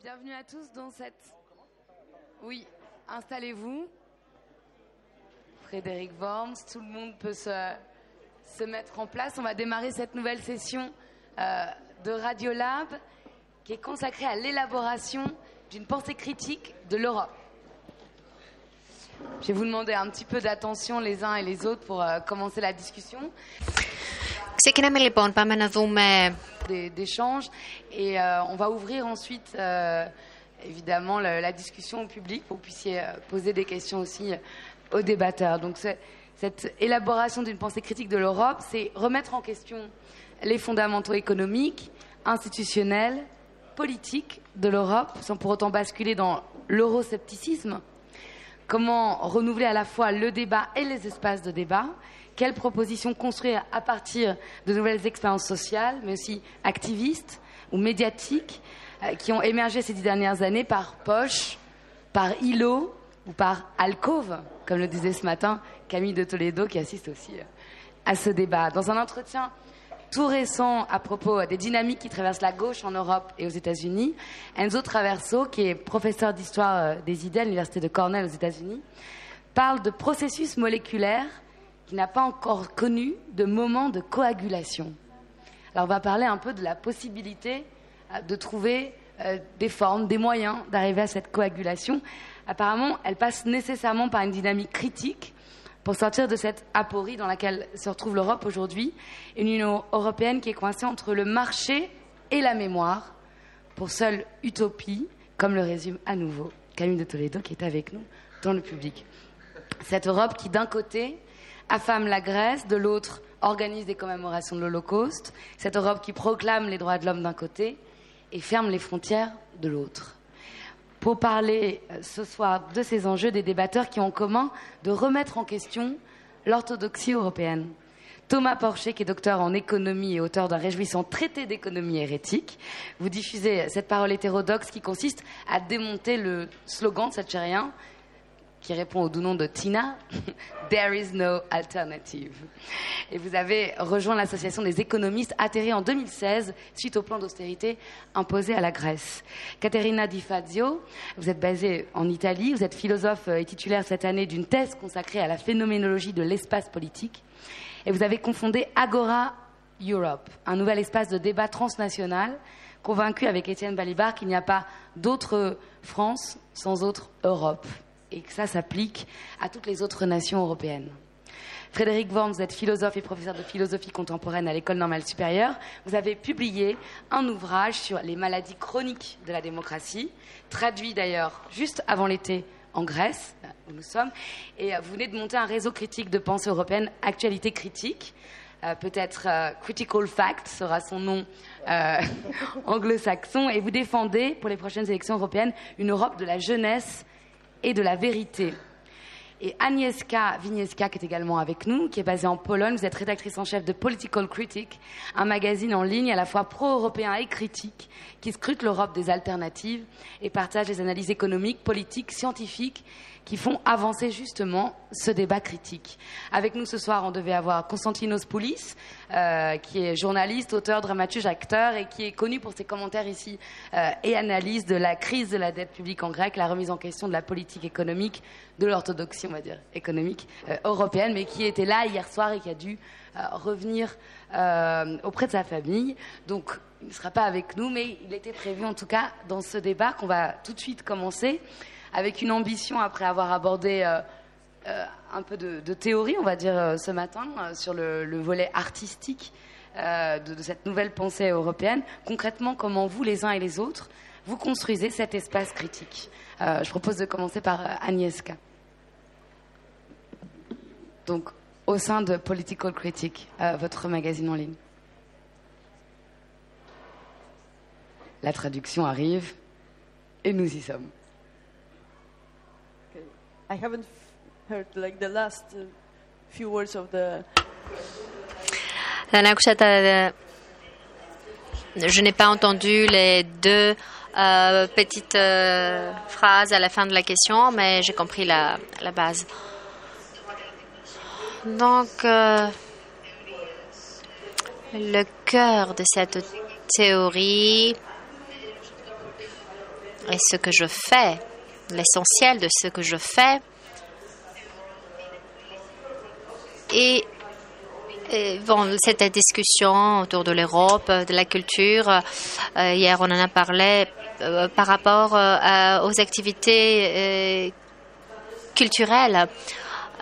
Bienvenue. À tous dans cette. Oui, installez-vous. Frédéric Worms, tout le monde peut se, se mettre en place. On va démarrer cette nouvelle session euh, de Radiolab qui est consacrée à l'élaboration d'une pensée critique de l'Europe. Je vais vous demander un petit peu d'attention les uns et les autres pour euh, commencer la discussion. Ξεκινάμε λοιπόν, πάμε να δούμε des- d'échanges et euh, on va ouvrir ensuite euh, évidemment le- la discussion au public pour que vous puissiez euh, poser des questions aussi euh, aux débatteurs. Donc c'est- cette élaboration d'une pensée critique de l'Europe, c'est remettre en question les fondamentaux économiques, institutionnels, politiques de l'Europe sans pour autant basculer dans l'euroscepticisme. Comment renouveler à la fois le débat et les espaces de débat quelles propositions construire à partir de nouvelles expériences sociales, mais aussi activistes ou médiatiques, euh, qui ont émergé ces dix dernières années par poche, par îlot ou par alcôve, comme le disait ce matin Camille de Toledo, qui assiste aussi euh, à ce débat. Dans un entretien tout récent à propos des dynamiques qui traversent la gauche en Europe et aux États-Unis, Enzo Traverso, qui est professeur d'histoire euh, des idées à l'université de Cornell aux États-Unis, parle de processus moléculaire qui n'a pas encore connu de moment de coagulation. Alors on va parler un peu de la possibilité euh, de trouver euh, des formes, des moyens d'arriver à cette coagulation. Apparemment, elle passe nécessairement par une dynamique critique pour sortir de cette aporie dans laquelle se retrouve l'Europe aujourd'hui, une Union européenne qui est coincée entre le marché et la mémoire, pour seule utopie, comme le résume à nouveau Camille de Toledo qui est avec nous dans le public. Cette Europe qui, d'un côté, affame la Grèce, de l'autre, organise des commémorations de l'Holocauste. Cette Europe qui proclame les droits de l'homme d'un côté et ferme les frontières de l'autre. Pour parler euh, ce soir de ces enjeux, des débatteurs qui ont en commun de remettre en question l'orthodoxie européenne. Thomas Porcher, qui est docteur en économie et auteur d'un réjouissant traité d'économie hérétique, vous diffusez cette parole hétérodoxe qui consiste à démonter le slogan thatchérien qui répond au doux nom de Tina, There is no alternative. Et vous avez rejoint l'association des économistes atterrés en 2016 suite au plan d'austérité imposé à la Grèce. Caterina Di Fazio, vous êtes basée en Italie, vous êtes philosophe et titulaire cette année d'une thèse consacrée à la phénoménologie de l'espace politique. Et vous avez confondé Agora Europe, un nouvel espace de débat transnational, convaincu avec Étienne Balibar qu'il n'y a pas d'autre France sans autre Europe et que ça s'applique à toutes les autres nations européennes. Frédéric Worms, vous êtes philosophe et professeur de philosophie contemporaine à l'École normale supérieure. Vous avez publié un ouvrage sur les maladies chroniques de la démocratie, traduit d'ailleurs juste avant l'été en Grèce, où nous sommes, et euh, vous venez de monter un réseau critique de pensée européenne, Actualité critique. Euh, Peut-être euh, Critical Fact sera son nom euh, anglo-saxon, et vous défendez pour les prochaines élections européennes une Europe de la jeunesse et de la vérité. Et Agnieszka Winieska, qui est également avec nous, qui est basée en Pologne, vous êtes rédactrice en chef de Political Critic, un magazine en ligne à la fois pro-européen et critique, qui scrute l'Europe des alternatives et partage des analyses économiques, politiques, scientifiques, qui font avancer justement ce débat critique. Avec nous ce soir, on devait avoir Konstantinos Poulis, euh, qui est journaliste, auteur, dramaturge, acteur et qui est connu pour ses commentaires ici euh, et analyses de la crise de la dette publique en grec, la remise en question de la politique économique, de l'orthodoxie, on va dire, économique euh, européenne, mais qui était là hier soir et qui a dû euh, revenir euh, auprès de sa famille. Donc, il ne sera pas avec nous, mais il était prévu en tout cas dans ce débat qu'on va tout de suite commencer avec une ambition après avoir abordé euh, euh, un peu de, théorie, on va dire, euh, ce matin, sur le, le volet artistique de, de cette nouvelle pensée européenne. Concrètement, comment vous, les uns et les autres, vous construisez cet espace critique? Je propose de commencer par Agnieszka. Donc, au sein de Political Critic, euh, votre magazine en ligne. La traduction arrive et nous y sommes. I haven't f- heard like the last uh, few words of the. Δεν άκουσα τα... Je n'ai pas entendu les deux euh, petites euh, phrases à la fin de la question, mais j'ai compris la, la base. Donc, euh, le cœur de cette théorie Et ce que je fais, l'essentiel de ce que je fais, et, bon, cette discussion autour de l'Europe, de la culture, euh, hier on en a parlé euh, par rapport euh, aux activités culturelles.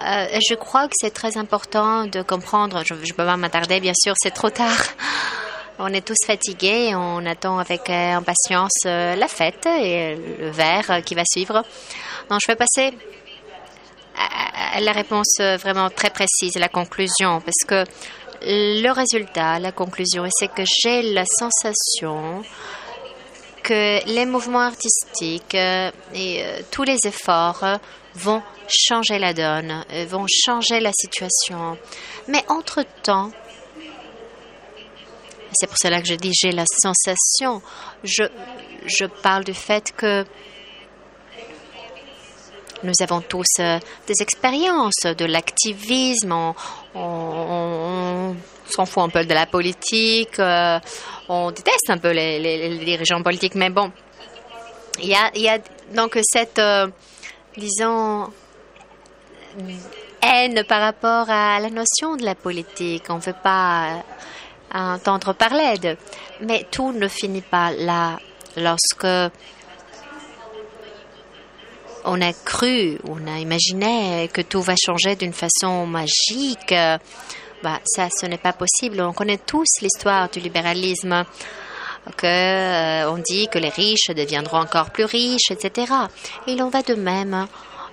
Je crois que c'est très important de comprendre, je ne peux pas m'attarder, bien sûr, c'est trop tard. On est tous fatigués, on attend avec euh, impatience euh, la fête et le verre euh, qui va suivre. Donc, je vais passer à- la réponse euh, vraiment très précise, la conclusion, parce que le résultat, la conclusion, c'est que j'ai la sensation que les mouvements artistiques euh, et euh, tous les efforts euh, vont changer la donne, euh, vont changer la situation. Mais entre-temps, c'est pour cela que je dis j'ai la sensation, je, je parle du fait que nous avons tous euh, des expériences de l'activisme, on, s'en fout un peu de la politique, euh, on déteste un peu les, dirigeants politiques, mais bon, il y a, y a donc cette, euh, disons, haine par rapport à la notion de la politique. On ne veut pas euh, entendre parler de. Mais tout ne finit pas là. Lorsque on a cru, on a imaginé que tout va changer d'une façon magique, bah, ça, ce n'est pas possible. On connaît tous l'histoire du libéralisme que euh, on dit que les riches deviendront encore plus riches, etc. Il en va de même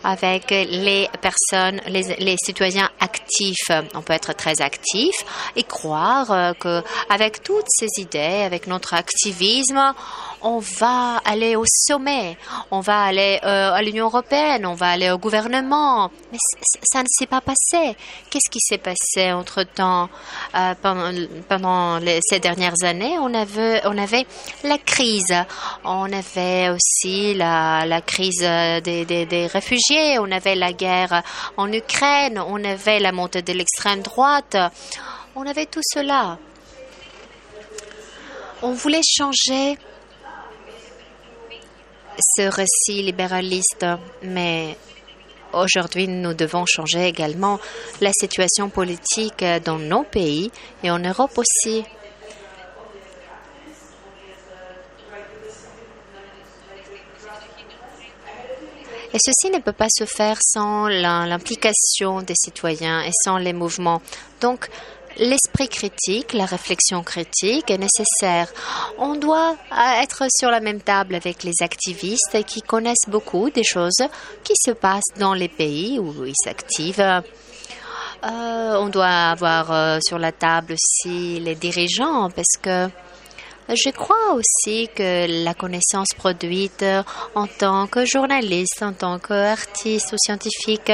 avec les personnes, les, les citoyens actifs. On peut être très actif et croire euh, que avec toutes ces idées, avec notre activisme, on va aller au sommet, on va aller euh, à l'Union européenne, on va aller au gouvernement. Mais ça ne s'est pas passé. Qu'est-ce qui s'est passé entre-temps euh, pendant, ces dernières années? On avait, la crise, on avait aussi la, crise des, des, des réfugiés, on avait la guerre en Ukraine, on avait la montée de l'extrême droite, on avait tout cela. On voulait changer ce récit libéraliste, mais aujourd'hui nous devons changer également la situation politique dans nos pays et en Europe aussi. Et ceci ne peut pas se faire sans l'implication des citoyens et sans les mouvements. Donc, l'esprit critique, la réflexion critique est nécessaire. On doit euh, être sur la même table avec les activistes qui connaissent beaucoup des choses qui se passent dans les pays où ils s'activent. Euh, on doit avoir euh, sur la table aussi les dirigeants parce que je crois aussi que la connaissance produite en tant que journaliste, en tant qu'artiste ou scientifique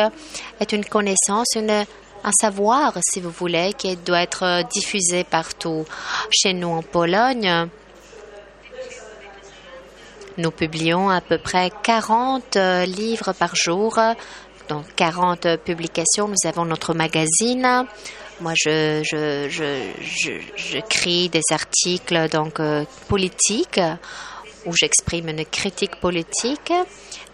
est une connaissance, une, un savoir, si vous voulez, qui doit être diffusé partout. Chez nous en Pologne, nous publions à peu près 40 euh, livres par jour, donc 40 publications. Nous avons notre magazine. Moi, je, j'écris des articles donc euh, politiques où j'exprime une critique politique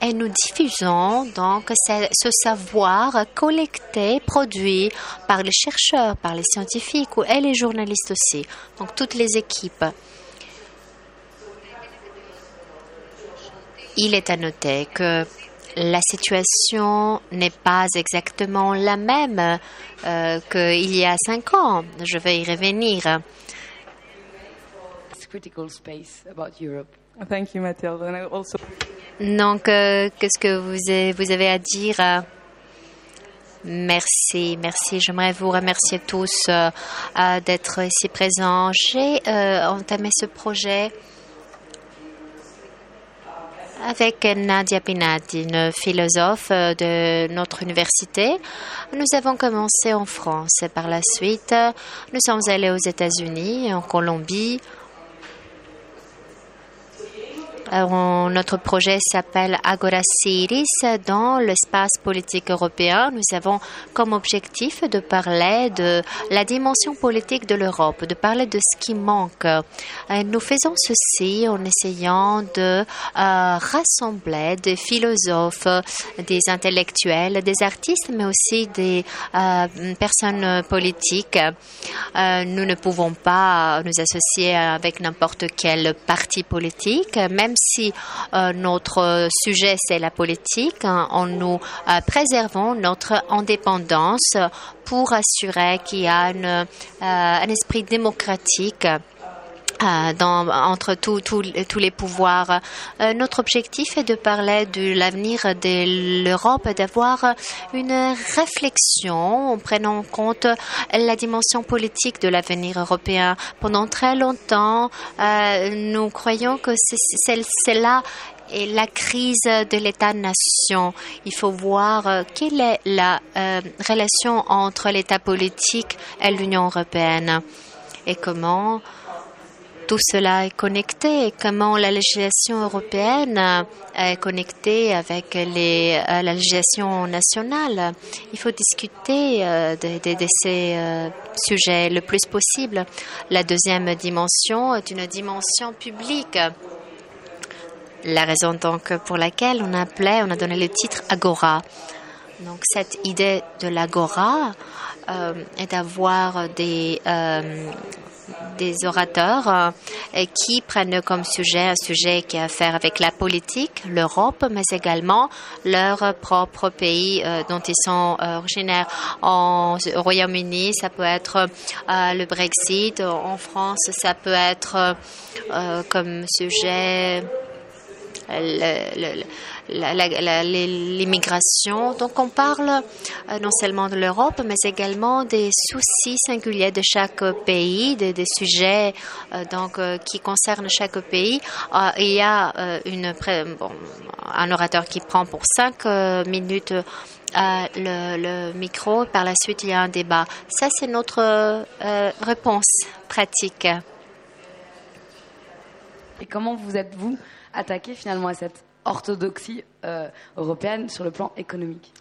et nous diffusons donc ce, savoir collecté, produit par les chercheurs, par les scientifiques et les journalistes aussi, donc toutes les équipes. Il est à noter que la situation n'est pas exactement la même euh, qu'il y a cinq ans. Je vais y revenir. Thank you, Mathilde. Donc, euh, qu'est-ce que vous avez, à dire? Merci, merci. J'aimerais vous remercier tous euh, euh, d'être ici présents. J'ai entamé ce projet avec Nadia Pinati, une philosophe de notre université. Nous avons commencé en France et par la suite, nous sommes allés aux États-Unis, en Colombie, Euh, notre projet s'appelle Agora Cities dans l'espace politique européen. Nous avons comme objectif de parler de la dimension politique de l'Europe, de parler de ce qui manque. nous faisons ceci en essayant de rassembler des philosophes, des intellectuels, des artistes, mais aussi des personnes politiques. nous ne pouvons pas nous associer avec n'importe quel parti politique, même si euh, notre sujet c'est la politique, hein, en nous euh, préservons notre indépendance pour assurer qu'il y a euh, un esprit démocratique euh, entre tous les pouvoirs. Euh, notre objectif est de parler de l'avenir de l'Europe, d'avoir une réflexion en prenant en compte la dimension politique de l'avenir européen. Pendant très longtemps, euh, nous croyons que c'est là et la crise de l'État-nation. Il faut voir quelle est la relation entre l'État politique et l'Union européenne et comment tout cela est connecté, comment la législation européenne est connectée avec euh, la législation nationale. Il faut discuter euh, de, ces euh, sujets le plus possible. La deuxième dimension est une dimension publique. La raison donc pour laquelle on appelait, on a donné le titre Agora. Donc cette idée de l'agora est d'avoir des des orateurs euh, qui prennent comme sujet un sujet qui a à faire avec la politique, l'Europe, mais également leur propre pays euh, dont ils sont euh, originaires. En, au Royaume-Uni, ça peut être le Brexit. En France, ça peut être comme sujet l'immigration. Donc on parle euh, non seulement de l'Europe, mais également des soucis singuliers de chaque pays, des, sujets euh, donc euh, qui concernent chaque pays. il y a une, un orateur qui prend pour cinq minutes le, le, micro. Par la suite, il y a un débat. Ça, c'est notre réponse pratique. Et comment vous êtes-vous attaqué finalement à cette orthodoxie euh, européenne sur le plan économique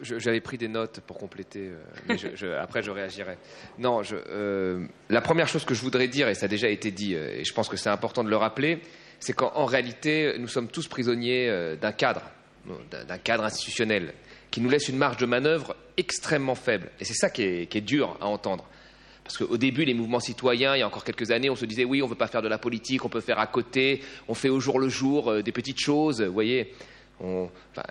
j'avais pris des notes pour compléter, euh, mais après je réagirai. Non, euh, la première chose que je voudrais dire, et ça a déjà été dit, et je pense que c'est important de le rappeler, c'est qu'en réalité, nous sommes tous prisonniers d'un cadre, d'un cadre institutionnel, qui nous laisse une marge de manœuvre extrêmement faible. Et c'est ça qui est dur à entendre. Parce qu'au début, les mouvements citoyens, il y a encore quelques années, on se disait oui, on ne veut pas faire de la politique, on peut faire à côté, on fait au jour le jour euh, des petites choses, vous voyez.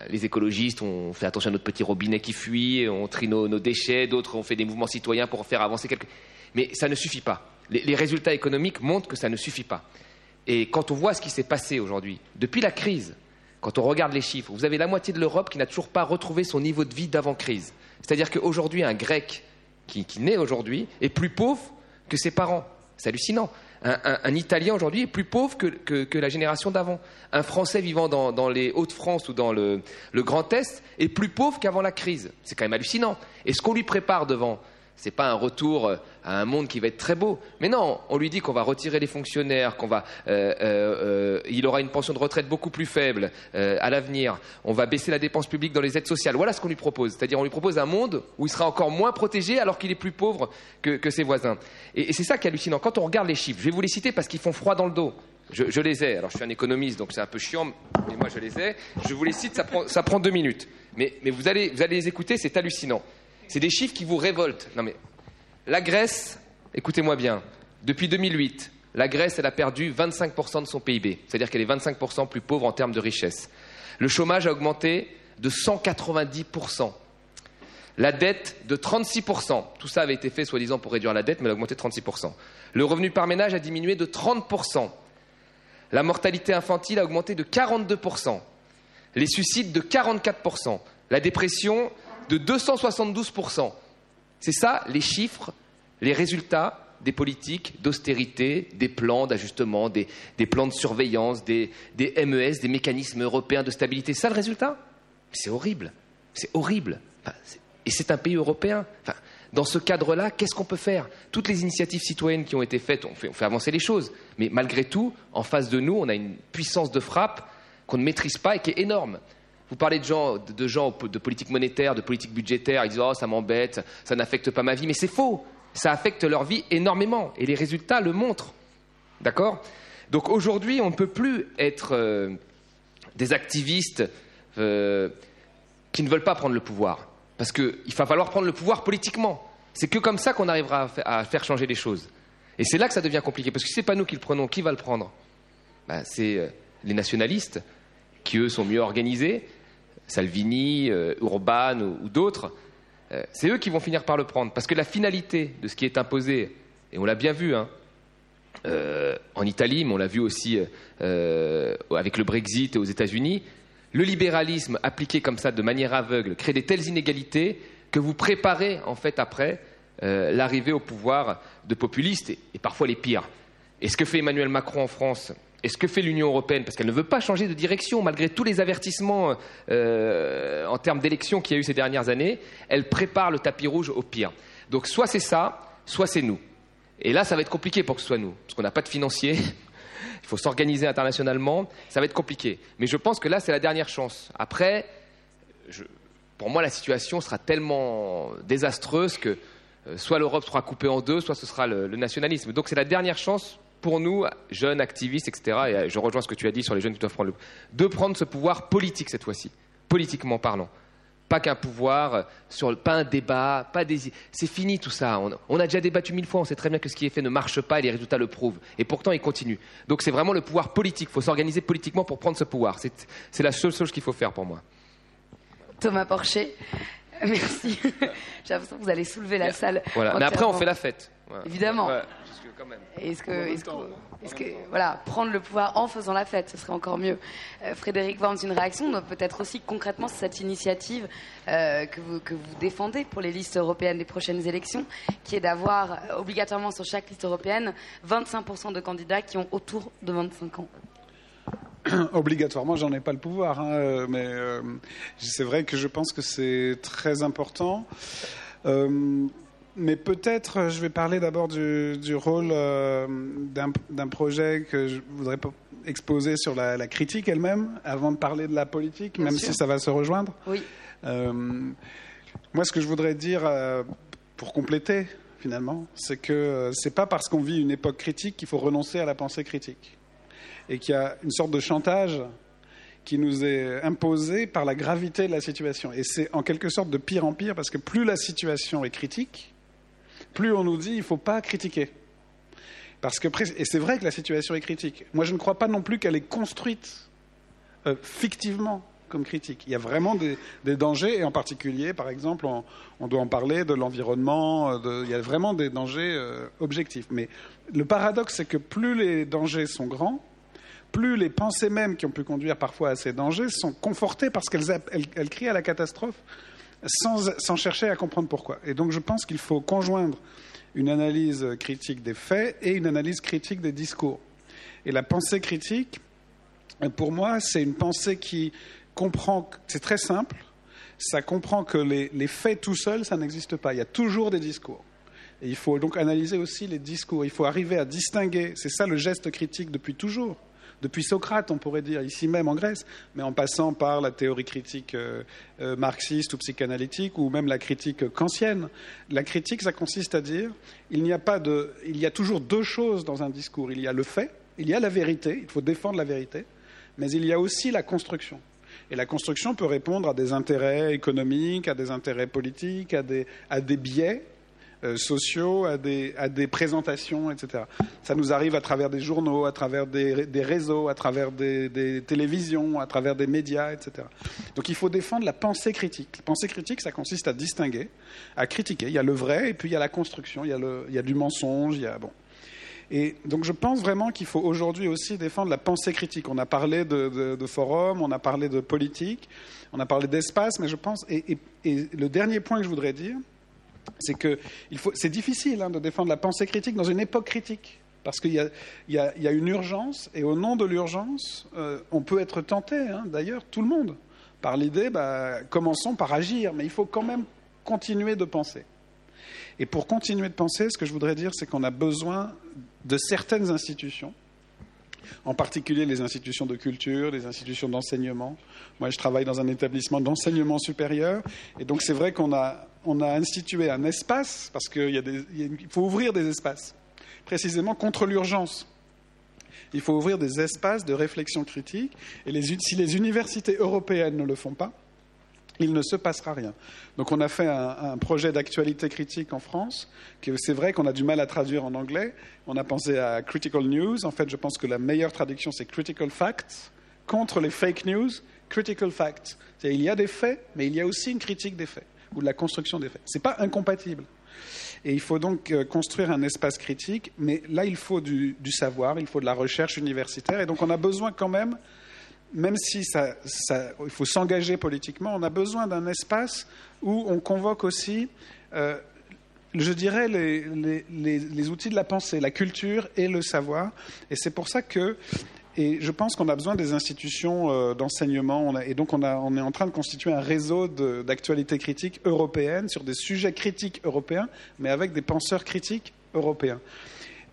les écologistes, on fait attention à notre petit robinet qui fuit, on trie nos, déchets, d'autres ont fait des mouvements citoyens pour faire avancer quelque. Mais ça ne suffit pas. Les, résultats économiques montrent que ça ne suffit pas. Et quand on voit ce qui s'est passé aujourd'hui, depuis la crise, quand on regarde les chiffres, vous avez la moitié de l'Europe qui n'a toujours pas retrouvé son niveau de vie d'avant-crise. C'est-à-dire qu'aujourd'hui, un Grec qui, naît aujourd'hui est plus pauvre que ses parents. C'est hallucinant. Un, Italien aujourd'hui est plus pauvre que, la génération d'avant. Un Français vivant dans, les Hauts-de-France ou dans le, le Grand Est est plus pauvre qu'avant la crise. C'est quand même hallucinant. Et ce qu'on lui prépare devant, n'est pas un retour euh, à un monde qui va être très beau. Mais non, on lui dit qu'on va retirer les fonctionnaires, qu'on va, euh, euh, il aura une pension de retraite beaucoup plus faible à l'avenir. On va baisser la dépense publique dans les aides sociales. Voilà ce qu'on lui propose. C'est-à-dire, on lui propose un monde où il sera encore moins protégé alors qu'il est plus pauvre que, ses voisins. Et, c'est ça qui est hallucinant. Quand on regarde les chiffres, je vais vous les citer parce qu'ils font froid dans le dos. Je, les ai. Alors, je suis un économiste, donc c'est un peu chiant, mais moi, je les ai. Je vous les cite, ça prend, deux minutes. Mais, mais vous, allez, vous allez les écouter, c'est hallucinant. C'est des chiffres qui vous révoltent. Non mais la Grèce, écoutez-moi bien, depuis 2008, la Grèce, elle a perdu 25% de son PIB, c'est-à-dire qu'elle est 25% plus pauvre en termes de richesse. Le chômage a augmenté de 190%. La dette de 36%. Tout ça avait été fait soi-disant pour réduire la dette, mais elle a augmenté de 36%. Le revenu par ménage a diminué de 30%. La mortalité infantile a augmenté de 42%. Les suicides de 44%. La dépression de 272%. C'est ça les chiffres, les résultats des politiques d'austérité, des plans d'ajustement, des, plans de surveillance, des, MES, des mécanismes européens de stabilité. C'est ça le résultat? C'est horrible. C'est horrible. et c'est un pays européen. Dans ce cadre-là, qu'est-ce qu'on peut faire? Toutes les initiatives citoyennes qui ont été faites ont fait, avancer les choses. Mais malgré tout, en face de nous, on a une puissance de frappe qu'on ne maîtrise pas et qui est énorme. Vous parlez de gens, de, gens, de politique monétaire, de politique budgétaire, ils disent Oh, ça m'embête, ça n'affecte pas ma vie. Mais c'est faux. Ça affecte leur vie énormément. Et les résultats le montrent. D'accord? Donc aujourd'hui, on ne peut plus être euh, des activistes euh, qui ne veulent pas prendre le pouvoir. Parce qu'il va falloir prendre le pouvoir politiquement. C'est que comme ça qu'on arrivera à faire changer les choses. Et c'est là que ça devient compliqué. Parce que si ce n'est pas nous qui le prenons, qui va le prendre? Ben, C'est euh, les nationalistes, qui eux sont mieux organisés, Salvini, euh, Urban ou, d'autres. c'est eux qui vont finir par le prendre. Parce que la finalité de ce qui est imposé, et on l'a bien vu, hein, en Italie, mais on l'a vu aussi avec le Brexit et aux États-Unis, le libéralisme appliqué comme ça de manière aveugle crée des telles inégalités que vous préparez en fait après euh, l'arrivée au pouvoir de populistes et, parfois les pires. Et ce que fait Emmanuel Macron en France et ce que fait l'Union européenne, parce qu'elle ne veut pas changer de direction malgré tous les avertissements euh, en termes d'élections qu'il y a eu ces dernières années, elle prépare le tapis rouge au pire. Donc soit c'est ça, soit c'est nous. Et là, ça va être compliqué pour que ce soit nous, parce qu'on n'a pas de financiers, il faut s'organiser internationalement, ça va être compliqué. Mais je pense que là, c'est la dernière chance. Après, pour moi, la situation sera tellement désastreuse que euh, soit l'Europe sera coupée en deux, soit ce sera le, nationalisme. Donc c'est la dernière chance pour nous, jeunes, activistes, etc., et euh, je rejoins ce que tu as dit sur les jeunes qui doivent prendre le... de prendre ce pouvoir politique cette fois-ci, politiquement parlant pas qu'un pouvoir, sur, pas un débat, pas des... C'est fini tout ça. On, a déjà débattu mille fois, on sait très bien que ce qui est fait ne marche pas et les résultats le prouvent. Et pourtant, il continue. Donc c'est vraiment le pouvoir politique. Il faut s'organiser politiquement pour prendre ce pouvoir. C'est la seule chose qu'il faut faire pour moi. Thomas Porcher, merci. J'ai l'impression que vous allez soulever la salle. Voilà. Mais après, on fait la fête. Évidemment. Est-ce que, est que, voilà, prendre le pouvoir en faisant la fête, ce serait encore mieux. Euh, Frédéric Worms, une réaction, peut-être aussi concrètement cette initiative euh, que, vous, que vous défendez pour les listes européennes des prochaines élections, qui est d'avoir euh, obligatoirement sur chaque liste européenne 25% de candidats qui ont autour de 25 ans. Obligatoirement, j'en ai pas le pouvoir, hein, mais c'est vrai que je pense que c'est très important mais peut-être euh, je vais parler d'abord du, rôle euh, d'un projet que je voudrais exposer sur la, critique elle-même, avant de parler de la politique, même si ça va se rejoindre. Oui. Euh, moi, ce que je voudrais dire, pour compléter, finalement, c'est que c'est pas parce qu'on vit une époque critique qu'il faut renoncer à la pensée critique. Et qu'il y a une sorte de chantage qui nous est imposé par la gravité de la situation. Et c'est en quelque sorte de pire en pire, parce que plus la situation est critique, plus on nous dit il ne faut pas critiquer. Parce que, et c'est vrai que la situation est critique. Moi, je ne crois pas non plus qu'elle est construite euh, fictivement comme critique. Il y a vraiment des, dangers, et en particulier, par exemple, on, doit en parler de l'environnement, euh, il y a vraiment des dangers euh, objectifs. Mais le paradoxe, c'est que plus les dangers sont grands, plus les pensées mêmes qui ont pu conduire parfois à ces dangers sont confortées parce qu'elles crient à la catastrophe sans, chercher à comprendre pourquoi. Et donc je pense qu'il faut conjoindre une analyse critique des faits et une analyse critique des discours. Et la pensée critique, pour moi, c'est une pensée qui comprend, c'est très simple, ça comprend que les, les faits tout seuls, ça n'existe pas. Il y a toujours des discours. Et il faut donc analyser aussi les discours. Il faut arriver à distinguer, c'est ça le geste critique depuis toujours depuis Socrate, on pourrait dire, ici même en Grèce, mais en passant par la théorie critique euh, euh, marxiste ou psychanalytique, ou même la critique kantienne. La critique, ça consiste à dire il n'y a pas de, il y a toujours deux choses dans un discours. Il y a le fait, il y a la vérité, il faut défendre la vérité, mais il y a aussi la construction. Et la construction peut répondre à des intérêts économiques, à des intérêts politiques, à des, à des biais sociaux, à des, à des, présentations, etc. Ça nous arrive à travers des journaux, à travers des, des réseaux, à travers des, télévisions, à travers des médias, etc. Donc il faut défendre la pensée critique. La pensée critique, ça consiste à distinguer, à critiquer. Il y a le vrai et puis il y a la construction, il y a, le, il y a du mensonge, il y a bon. Et donc je pense vraiment qu'il faut aujourd'hui aussi défendre la pensée critique. On a parlé de, de, de forum, on a parlé de politique, on a parlé d'espace, mais je pense, et, et, et le dernier point que je voudrais dire, c'est que c'est difficile hein, de défendre la pensée critique dans une époque critique. Parce qu'il y, a une urgence, et au nom de l'urgence, euh, on peut être tenté, hein, d'ailleurs, tout le monde, par l'idée, bah, commençons par agir, mais il faut quand même continuer de penser. Et pour continuer de penser, ce que je voudrais dire, c'est qu'on a besoin de certaines institutions, en particulier les institutions de culture, les institutions d'enseignement. Moi, je travaille dans un établissement d'enseignement supérieur, et donc c'est vrai qu'on a, institué un espace, parce qu'il faut ouvrir des espaces, précisément contre l'urgence. Il faut ouvrir des espaces de réflexion critique, et si les universités européennes ne le font pas, il ne se passera rien. Donc on a fait un, projet d'actualité critique en France, que c'est vrai qu'on a du mal à traduire en anglais. On a pensé à Critical News. En fait, je pense que la meilleure traduction, c'est Critical Facts. Contre les fake news, Critical Facts. Il y a des faits, mais il y a aussi une critique des faits, ou de la construction des faits. Ce n'est pas incompatible. Et il faut donc euh, construire un espace critique, mais là, il faut du, du savoir, il faut de la recherche universitaire. Et donc on a besoin quand même même si il faut s'engager politiquement, on a besoin d'un espace où on convoque aussi, euh, je dirais, les, outils de la pensée, la culture et le savoir. Et c'est pour ça que, et je pense qu'on a besoin des institutions euh, d'enseignement, et donc on, on, est en train de constituer un réseau d'actualité critique européenne sur des sujets critiques européens, mais avec des penseurs critiques européens.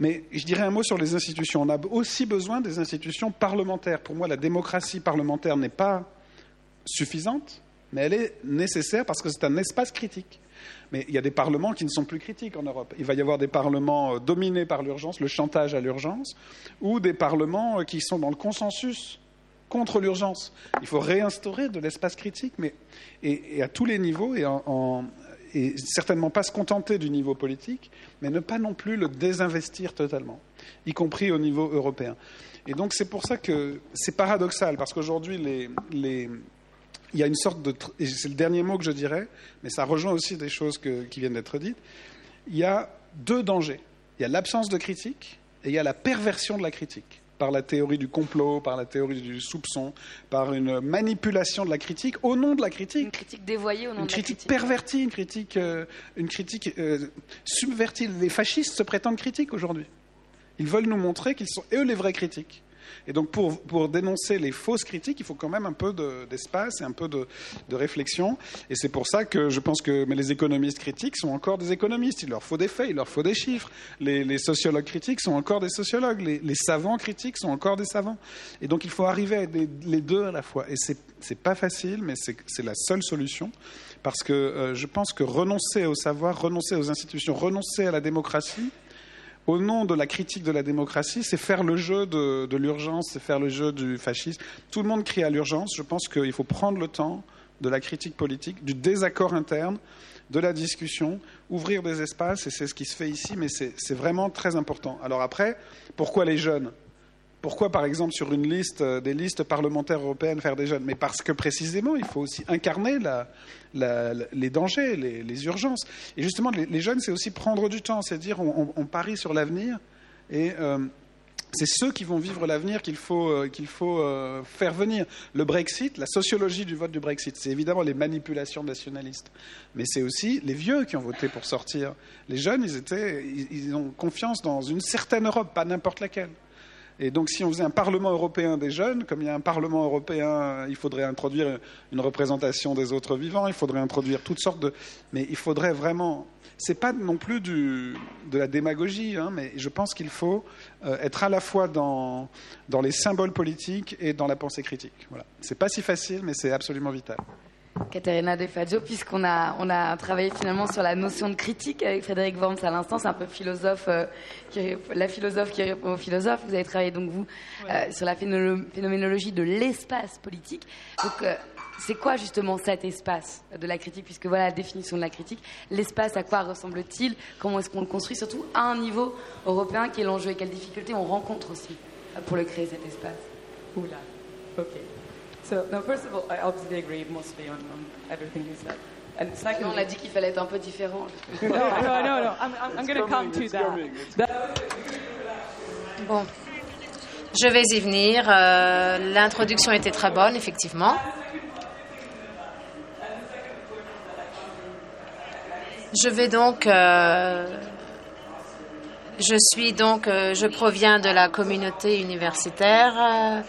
Mais je dirais un mot sur les institutions. On a aussi besoin des institutions parlementaires. Pour moi, la démocratie parlementaire n'est pas suffisante, mais elle est nécessaire parce que c'est un espace critique. Mais il y a des parlements qui ne sont plus critiques en Europe. Il va y avoir des parlements euh, dominés par l'urgence, le chantage à l'urgence, ou des parlements euh, qui sont dans le consensus contre l'urgence. Il faut réinstaurer de l'espace critique, mais et, à tous les niveaux et en, et certainement pas se contenter du niveau politique, mais ne pas non plus le désinvestir totalement, y compris au niveau européen. Et donc c'est pour ça que c'est paradoxal, parce qu'aujourd'hui, il y a une sorte de... Et c'est le dernier mot que je dirais, mais ça rejoint aussi des choses qui viennent d'être dites. Il y a deux dangers. Il y a l'absence de critique et il y a la perversion de la critique par la théorie du complot, par la théorie du soupçon, par une manipulation de la critique au nom de la critique. Une critique dévoyée au nom de la critique. Une critique pervertie, une critique, euh, une critique euh, subvertie. Les fascistes se prétendent critiques aujourd'hui. Ils veulent nous montrer qu'ils sont eux les vrais critiques. Et donc, pour, dénoncer les fausses critiques, il faut quand même un peu d'espace et un peu de, réflexion. Et c'est pour ça que je pense que les économistes critiques sont encore des économistes. Il leur faut des faits, il leur faut des chiffres. Les, sociologues critiques sont encore des sociologues. Les, savants critiques sont encore des savants. Et donc, il faut arriver à être les deux à la fois. Et c'est pas facile, mais c'est la seule solution. Parce que euh, je pense que renoncer au savoir, renoncer aux institutions, renoncer à la démocratie, au nom de la critique de la démocratie, c'est faire le jeu de, l'urgence, c'est faire le jeu du fascisme. Tout le monde crie à l'urgence. Je pense qu'il faut prendre le temps de la critique politique, du désaccord interne, de la discussion, ouvrir des espaces, et c'est ce qui se fait ici, mais c'est vraiment très important. Alors après, pourquoi les jeunes? Pourquoi, par exemple, sur une liste, euh, des listes parlementaires européennes, faire des jeunes? Mais parce que précisément, il faut aussi incarner les dangers, les, urgences. Et justement, les, jeunes, c'est aussi prendre du temps, c'est dire on, parie sur l'avenir et euh, c'est ceux qui vont vivre l'avenir qu'il faut, euh, qu'il faut faire venir. Le Brexit, la sociologie du vote du Brexit, c'est évidemment les manipulations nationalistes, mais c'est aussi les vieux qui ont voté pour sortir. Les jeunes, ils, étaient, ils ont confiance dans une certaine Europe, pas n'importe laquelle. Et donc, si on faisait un Parlement européen des jeunes, comme il y a un Parlement européen, il faudrait introduire une représentation des autres vivants, il faudrait introduire toutes sortes de. Mais il faudrait vraiment. C'est pas non plus de la démagogie, hein, mais je pense qu'il faut euh, être à la fois dans, dans les symboles politiques et dans la pensée critique. Voilà. C'est pas si facile, mais c'est absolument vital. Caterina De Faggio, puisqu'on a, on a travaillé finalement sur la notion de critique avec Frédéric Worms à l'instant. C'est un peu philosophe, euh, qui, la philosophe qui répond au philosophe. Vous avez travaillé donc vous euh, sur la phénoménologie de l'espace politique. Donc euh, c'est quoi justement cet espace de la critique Puisque voilà la définition de la critique? L'espace, à quoi ressemble-t-il? Comment est-ce qu'on le construit? Surtout à un niveau européen, qui est l'enjeu et quelles difficultés on rencontre aussi pour le créer cet espace Oula, ok. So, no, first of all, I obviously agree mostly on, on everything you said. And secondly, on a dit qu'il fallait être un peu différent. no, no, no, no. I'm, I'm, I'm going to come to that. that. Bon. Je vais y venir. Euh, L'introduction était très bonne, effectivement. Je vais donc. Euh, je suis donc. Euh, je proviens de la communauté universitaire.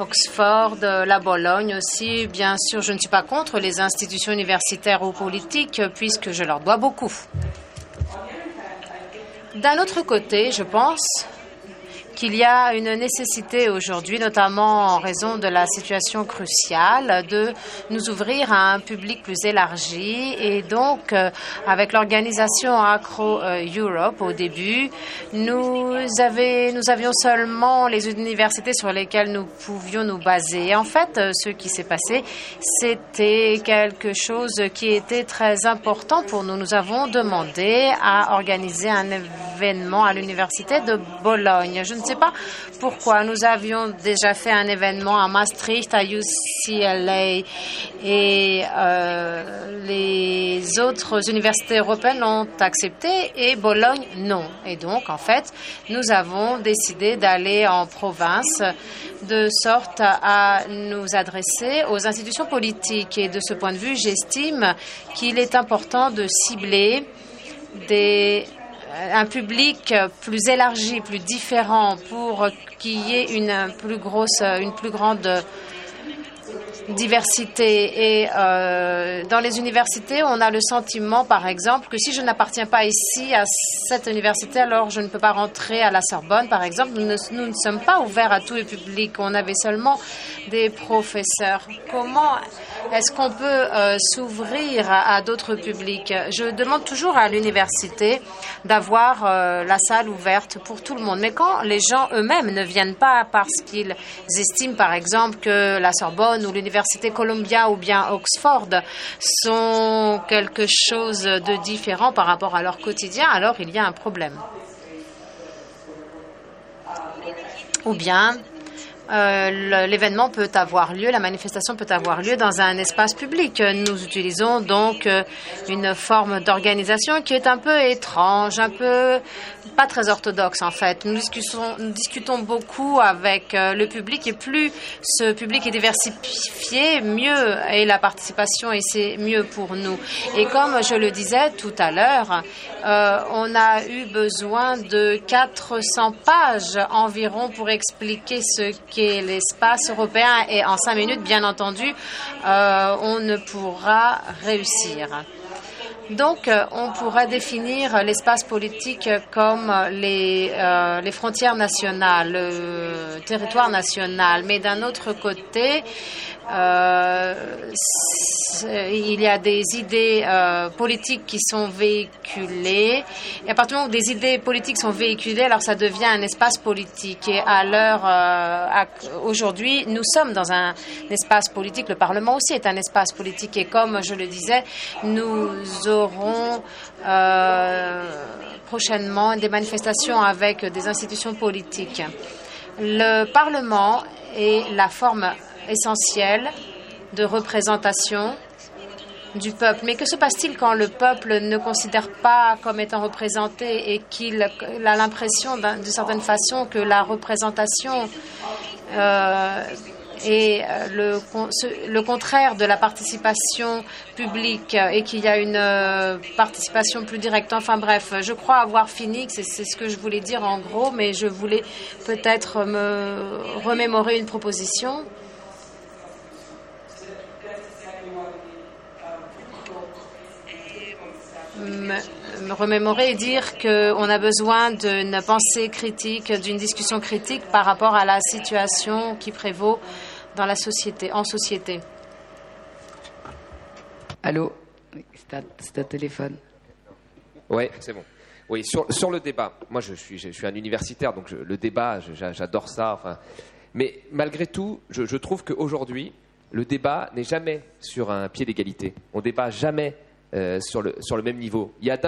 Oxford, la Bologne aussi. Bien sûr, je ne suis pas contre les institutions universitaires ou politiques puisque je leur dois beaucoup. D'un autre côté, je pense qu'il y a une nécessité aujourd'hui, notamment en raison de la situation cruciale, de nous ouvrir à un public plus élargi. Et donc, euh, avec l'organisation Acro euh, Europe au début, nous, avions seulement les universités sur lesquelles nous pouvions nous baser. Et en fait, euh, ce qui s'est passé, c'était quelque chose qui était très important pour nous. Nous avons demandé à organiser un événement à l'université de Bologne. Pas pourquoi. Nous avions déjà fait un événement à Maastricht, à UCLA, et euh, les autres universités européennes ont accepté et Bologne non. Et donc, en fait, nous avons décidé d'aller en province de sorte à nous adresser aux institutions politiques. Et de ce point de vue, j'estime qu'il est important de cibler des un public plus élargi, plus différent, pour qu'il y ait une plus grosse, une plus grande diversité. Et euh, dans les universités, on a le sentiment, par exemple, que si je n'appartiens pas ici à cette université, alors je ne peux pas rentrer à la Sorbonne, par exemple. Nous ne, sommes pas ouverts à tous les publics. On avait seulement des professeurs. Comment est-ce qu'on peut euh, s'ouvrir à, à d'autres publics? Je demande toujours à l'université d'avoir euh, la salle ouverte pour tout le monde. Mais quand les gens eux-mêmes ne viennent pas parce qu'ils estiment, par exemple, que la Sorbonne ou l'université Columbia ou bien Oxford sont quelque chose de différent par rapport à leur quotidien, alors il y a un problème. Ou bien euh, l'événement peut avoir lieu, la manifestation peut avoir lieu dans un espace public. Nous utilisons donc euh, une forme d'organisation qui est un peu étrange, un peu pas très orthodoxe en fait. Nous discutons, beaucoup avec euh, le public et plus ce public est diversifié, mieux est la participation et c'est mieux pour nous. Et comme je le disais tout à l'heure, on a eu besoin de 400 pages environ pour expliquer ce qu'est l'espace européen et en cinq minutes, bien entendu, euh, on ne pourra réussir. Donc, euh, on pourrait définir l'espace politique comme les, euh, les frontières nationales, le territoire national. Mais d'un autre côté, il y a des idées euh, politiques qui sont véhiculées. Et à partir du moment où des idées politiques sont véhiculées, alors ça devient un espace politique. Et à l'heure euh, aujourd'hui, nous sommes dans un espace politique. Le Parlement aussi est un espace politique. Et comme je le disais, nous aurons prochainement des manifestations avec des institutions politiques. Le Parlement est la forme essentielle de représentation du peuple. Mais que se passe-t-il quand le peuple ne considère pas comme étant représenté et qu'il a l'impression, d'une certaine façon, que la représentation euh, est le, le, contraire de la participation publique et qu'il y a une euh, participation plus directe? Enfin bref, je crois avoir fini, c'est ce que je voulais dire en gros, mais je voulais peut-être me remémorer une proposition. Me, remémorer et dire qu'on a besoin d'une pensée critique, d'une discussion critique par rapport à la situation qui prévaut dans la société, en société. Allô? C'est un téléphone. Oui, c'est bon. Oui, sur, sur, le débat, moi je suis, je suis un universitaire, donc le débat, j'adore ça. Enfin, mais malgré tout, je, je trouve qu'aujourd'hui, le débat n'est jamais sur un pied d'égalité. On débat jamais euh, sur, le, même niveau. Il y a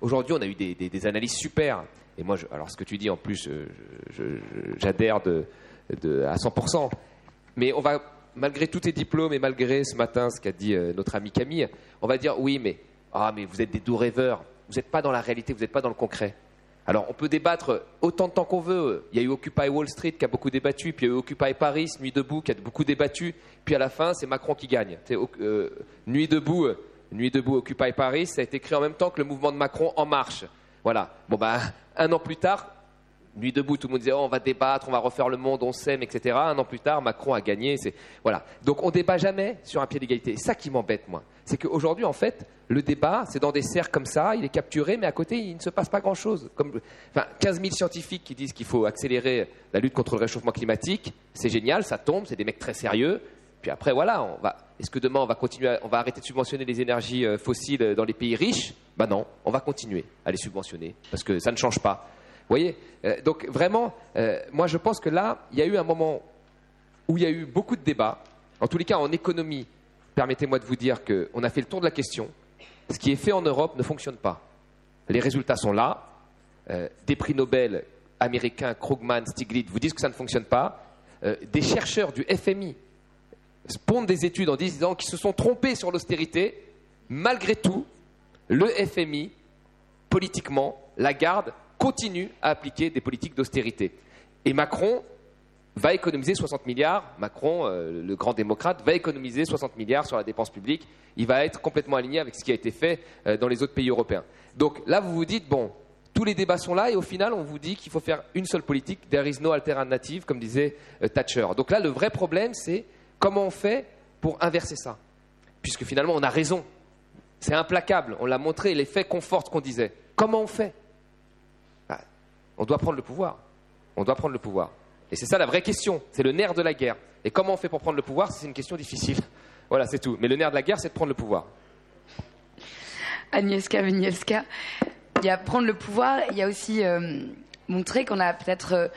aujourd'hui, on a eu des, analyses super. Et moi, alors ce que tu dis, en plus, euh, j'adhère à 100%. Mais on va, malgré tous tes diplômes et malgré ce matin ce qu'a dit euh, notre ami Camille, on va dire oui, mais, ah, mais vous êtes des doux rêveurs. Vous n'êtes pas dans la réalité, vous n'êtes pas dans le concret. Alors, on peut débattre autant de temps qu'on veut. Il y a eu Occupy Wall Street qui a beaucoup débattu, puis il y a eu Occupy Paris, Nuit debout qui a beaucoup débattu, puis à la fin, c'est Macron qui gagne. Nuit debout, Nuit debout, Occupy Paris, ça a été créé en même temps que le mouvement de Macron En Marche. Voilà. Bon, ben, un an plus tard, Nuit debout, tout le monde disait oh, on va débattre, on va refaire le monde, on s'aime, etc. Un an plus tard, Macron a gagné. C'est voilà. Donc on débat jamais sur un pied d'égalité. C'est ça qui m'embête moi. C'est qu'aujourd'hui, en fait, le débat, c'est dans des cercles comme ça, il est capturé, mais à côté, il ne se passe pas grand-chose. Comme, enfin, 15 000 scientifiques qui disent qu'il faut accélérer la lutte contre le réchauffement climatique, c'est génial, ça tombe, c'est des mecs très sérieux. Puis après, voilà, on va. Est-ce que demain on va continuer, on va arrêter de subventionner les énergies euh, fossiles dans les pays riches? Ben non, on va continuer à les subventionner parce que ça ne change pas. Vous voyez euh, Donc vraiment, euh, moi je pense que là, il y a eu un moment où il y a eu beaucoup de débats. En tous les cas, en économie, permettez-moi de vous dire qu'on a fait le tour de la question. Ce qui est fait en Europe ne fonctionne pas. Les résultats sont là. Euh, des prix Nobel américains, Krugman, Stiglitz, vous disent que ça ne fonctionne pas. des chercheurs du FMI pondent des études en disant qu'ils se sont trompés sur l'austérité. Malgré tout, le FMI, politiquement, la garde continue à appliquer des politiques d'austérité. Et Macron va économiser 60 milliards, Macron, euh, le grand démocrate, va économiser 60 milliards sur la dépense publique. Il va être complètement aligné avec ce qui a été fait euh, dans les autres pays européens. Donc là, vous vous dites, bon, tous les débats sont là et au final, on vous dit qu'il faut faire une seule politique, there is no alternative, comme disait euh, Thatcher. Donc là, le vrai problème, c'est comment on fait pour inverser ça? Puisque finalement, on a raison. C'est implacable, on l'a montré, les faits qu'on disait. Comment on fait? On doit prendre le pouvoir. On doit prendre le pouvoir. Et c'est ça la vraie question. C'est le nerf de la guerre. Et comment on fait pour prendre le pouvoir? C'est une question difficile. Voilà, c'est tout. Mais le nerf de la guerre, c'est de prendre le pouvoir. Agnieszka Winielska, il y a prendre le pouvoir, il y a aussi euh, montrer qu'on a peut-être euh,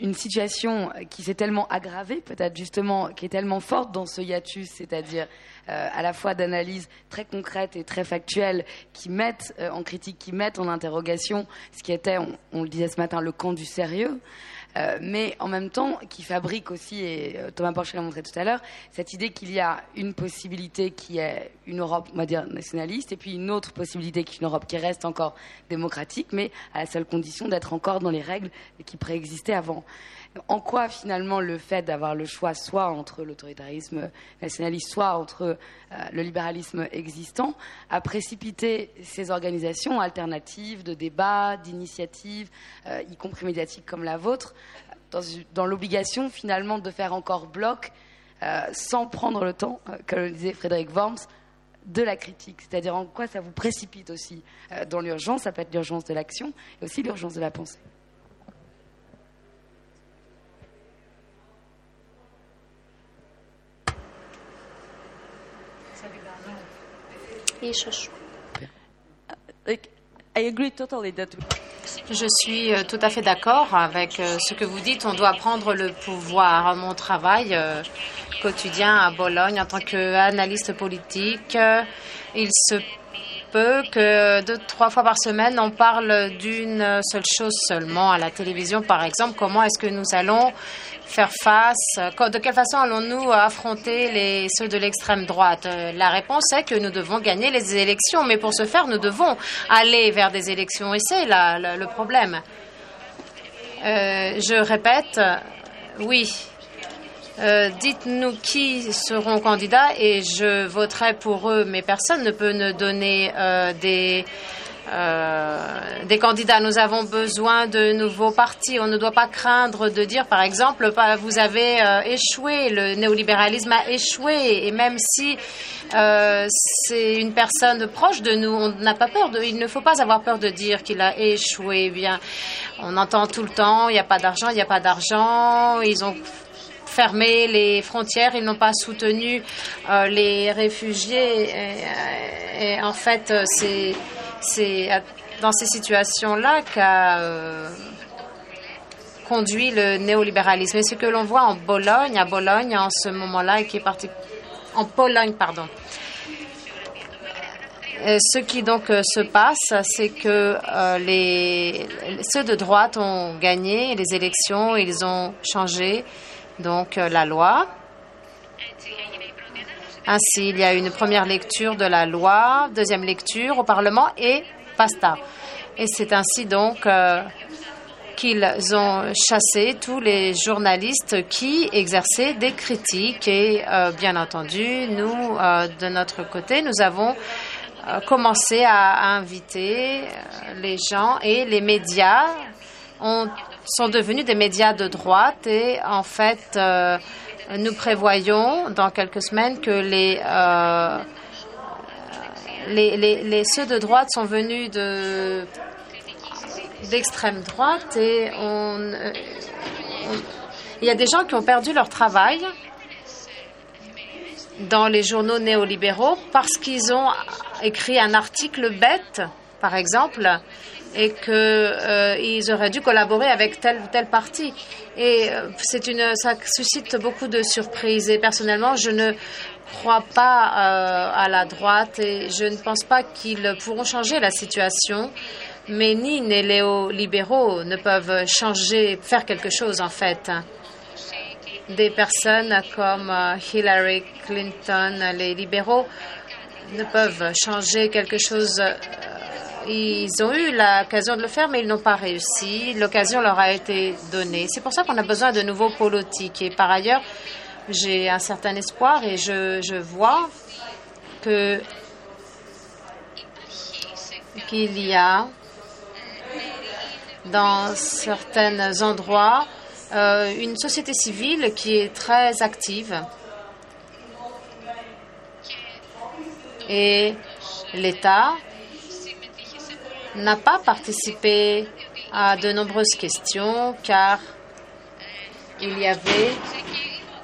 une situation qui s'est tellement aggravée, peut-être justement, qui est tellement forte dans ce hiatus, c'est-à-dire euh, à la fois d'analyses très concrètes et très factuelles qui mettent euh, en critique, qui mettent en interrogation ce qui était, on, le disait ce matin, le camp du sérieux. Euh, mais en même temps qui fabrique aussi, et Thomas Porcher l'a montré tout à l'heure, cette idée qu'il y a une possibilité qui est une Europe, on va dire, nationaliste, et puis une autre possibilité qui est une Europe qui reste encore démocratique, mais à la seule condition d'être encore dans les règles qui préexistaient avant en quoi finalement le fait d'avoir le choix soit entre l'autoritarisme nationaliste, soit entre euh, le libéralisme existant, a précipité ces organisations alternatives de débat, d'initiatives, euh, y compris médiatiques comme la vôtre, dans, l'obligation finalement de faire encore bloc euh, sans prendre le temps, comme le disait Frédéric Worms, de la critique, c'est-à-dire en quoi ça vous précipite aussi dans l'urgence, ça peut être l'urgence de l'action et aussi l'urgence de la pensée. Je suis euh, tout à fait d'accord avec euh, ce que vous dites. On doit prendre le pouvoir. Mon travail euh, quotidien à Bologne en tant qu'analyste politique, il se peut que deux, trois fois par semaine, on parle d'une seule chose seulement à la télévision, par exemple. Comment est-ce que nous allons faire face De quelle façon allons-nous affronter ceux de l'extrême droite? La réponse est que nous devons gagner les élections, mais pour ce faire, nous devons aller vers des élections, et c'est le problème. Euh, je répète, oui. Euh, dites-nous qui seront candidats et je voterai pour eux, mais personne ne peut nous donner euh, des euh, des candidats. Nous avons besoin de nouveaux partis. On ne doit pas craindre de dire, par exemple, vous avez euh, échoué, le néolibéralisme a échoué. Et même si euh, c'est une personne proche de nous, on n'a pas peur de. Il ne faut pas avoir peur de dire qu'il a échoué. Eh bien, on entend tout le temps, il n'y a pas d'argent, il n'y a pas d'argent. Ils ont fermé les frontières, ils n'ont pas soutenu les réfugiés. et en fait, c'est c'est dans ces situations-là qu'a euh, conduit le néolibéralisme. Et ce que l'on voit en Bologne, à Bologne en ce moment-là, et qui est parti en Pologne, pardon. ce qui donc euh, se passe, c'est que euh, les, ceux de droite ont gagné les élections, ils ont changé donc la loi. Ainsi, il y a une première lecture de la loi, deuxième lecture au Parlement et basta. Et c'est ainsi donc euh, qu'ils ont chassé tous les journalistes qui exerçaient des critiques. Et euh, bien entendu, nous, euh, de notre côté, nous avons commencé à inviter les gens et les médias ont sont devenus des médias de droite et en fait, nous prévoyons dans quelques semaines que les, euh, les, ceux de droite sont venus de d'extrême droite et euh, il y a des gens qui ont perdu leur travail dans les journaux néolibéraux parce qu'ils ont écrit un article bête, par exemple, et qu'ils auraient dû collaborer avec tel ou tel parti. Et euh, c'est une, ça suscite beaucoup de surprises. Et personnellement, je ne crois pas euh, à la droite et je ne pense pas qu'ils pourront changer la situation. Mais ni les néolibéraux ne peuvent changer, faire quelque chose en fait des personnes comme euh, Hillary Clinton, les libéraux, ne peuvent changer quelque chose. Ils ont eu l'occasion de le faire, mais ils n'ont pas réussi. L'occasion leur a été donnée. C'est pour ça qu'on a besoin de nouveaux politiques. Et par ailleurs, j'ai un certain espoir et je, je vois que qu'il y a dans certains endroits euh, une société civile qui est très active et l'État n'a pas participé à de nombreuses questions car il y avait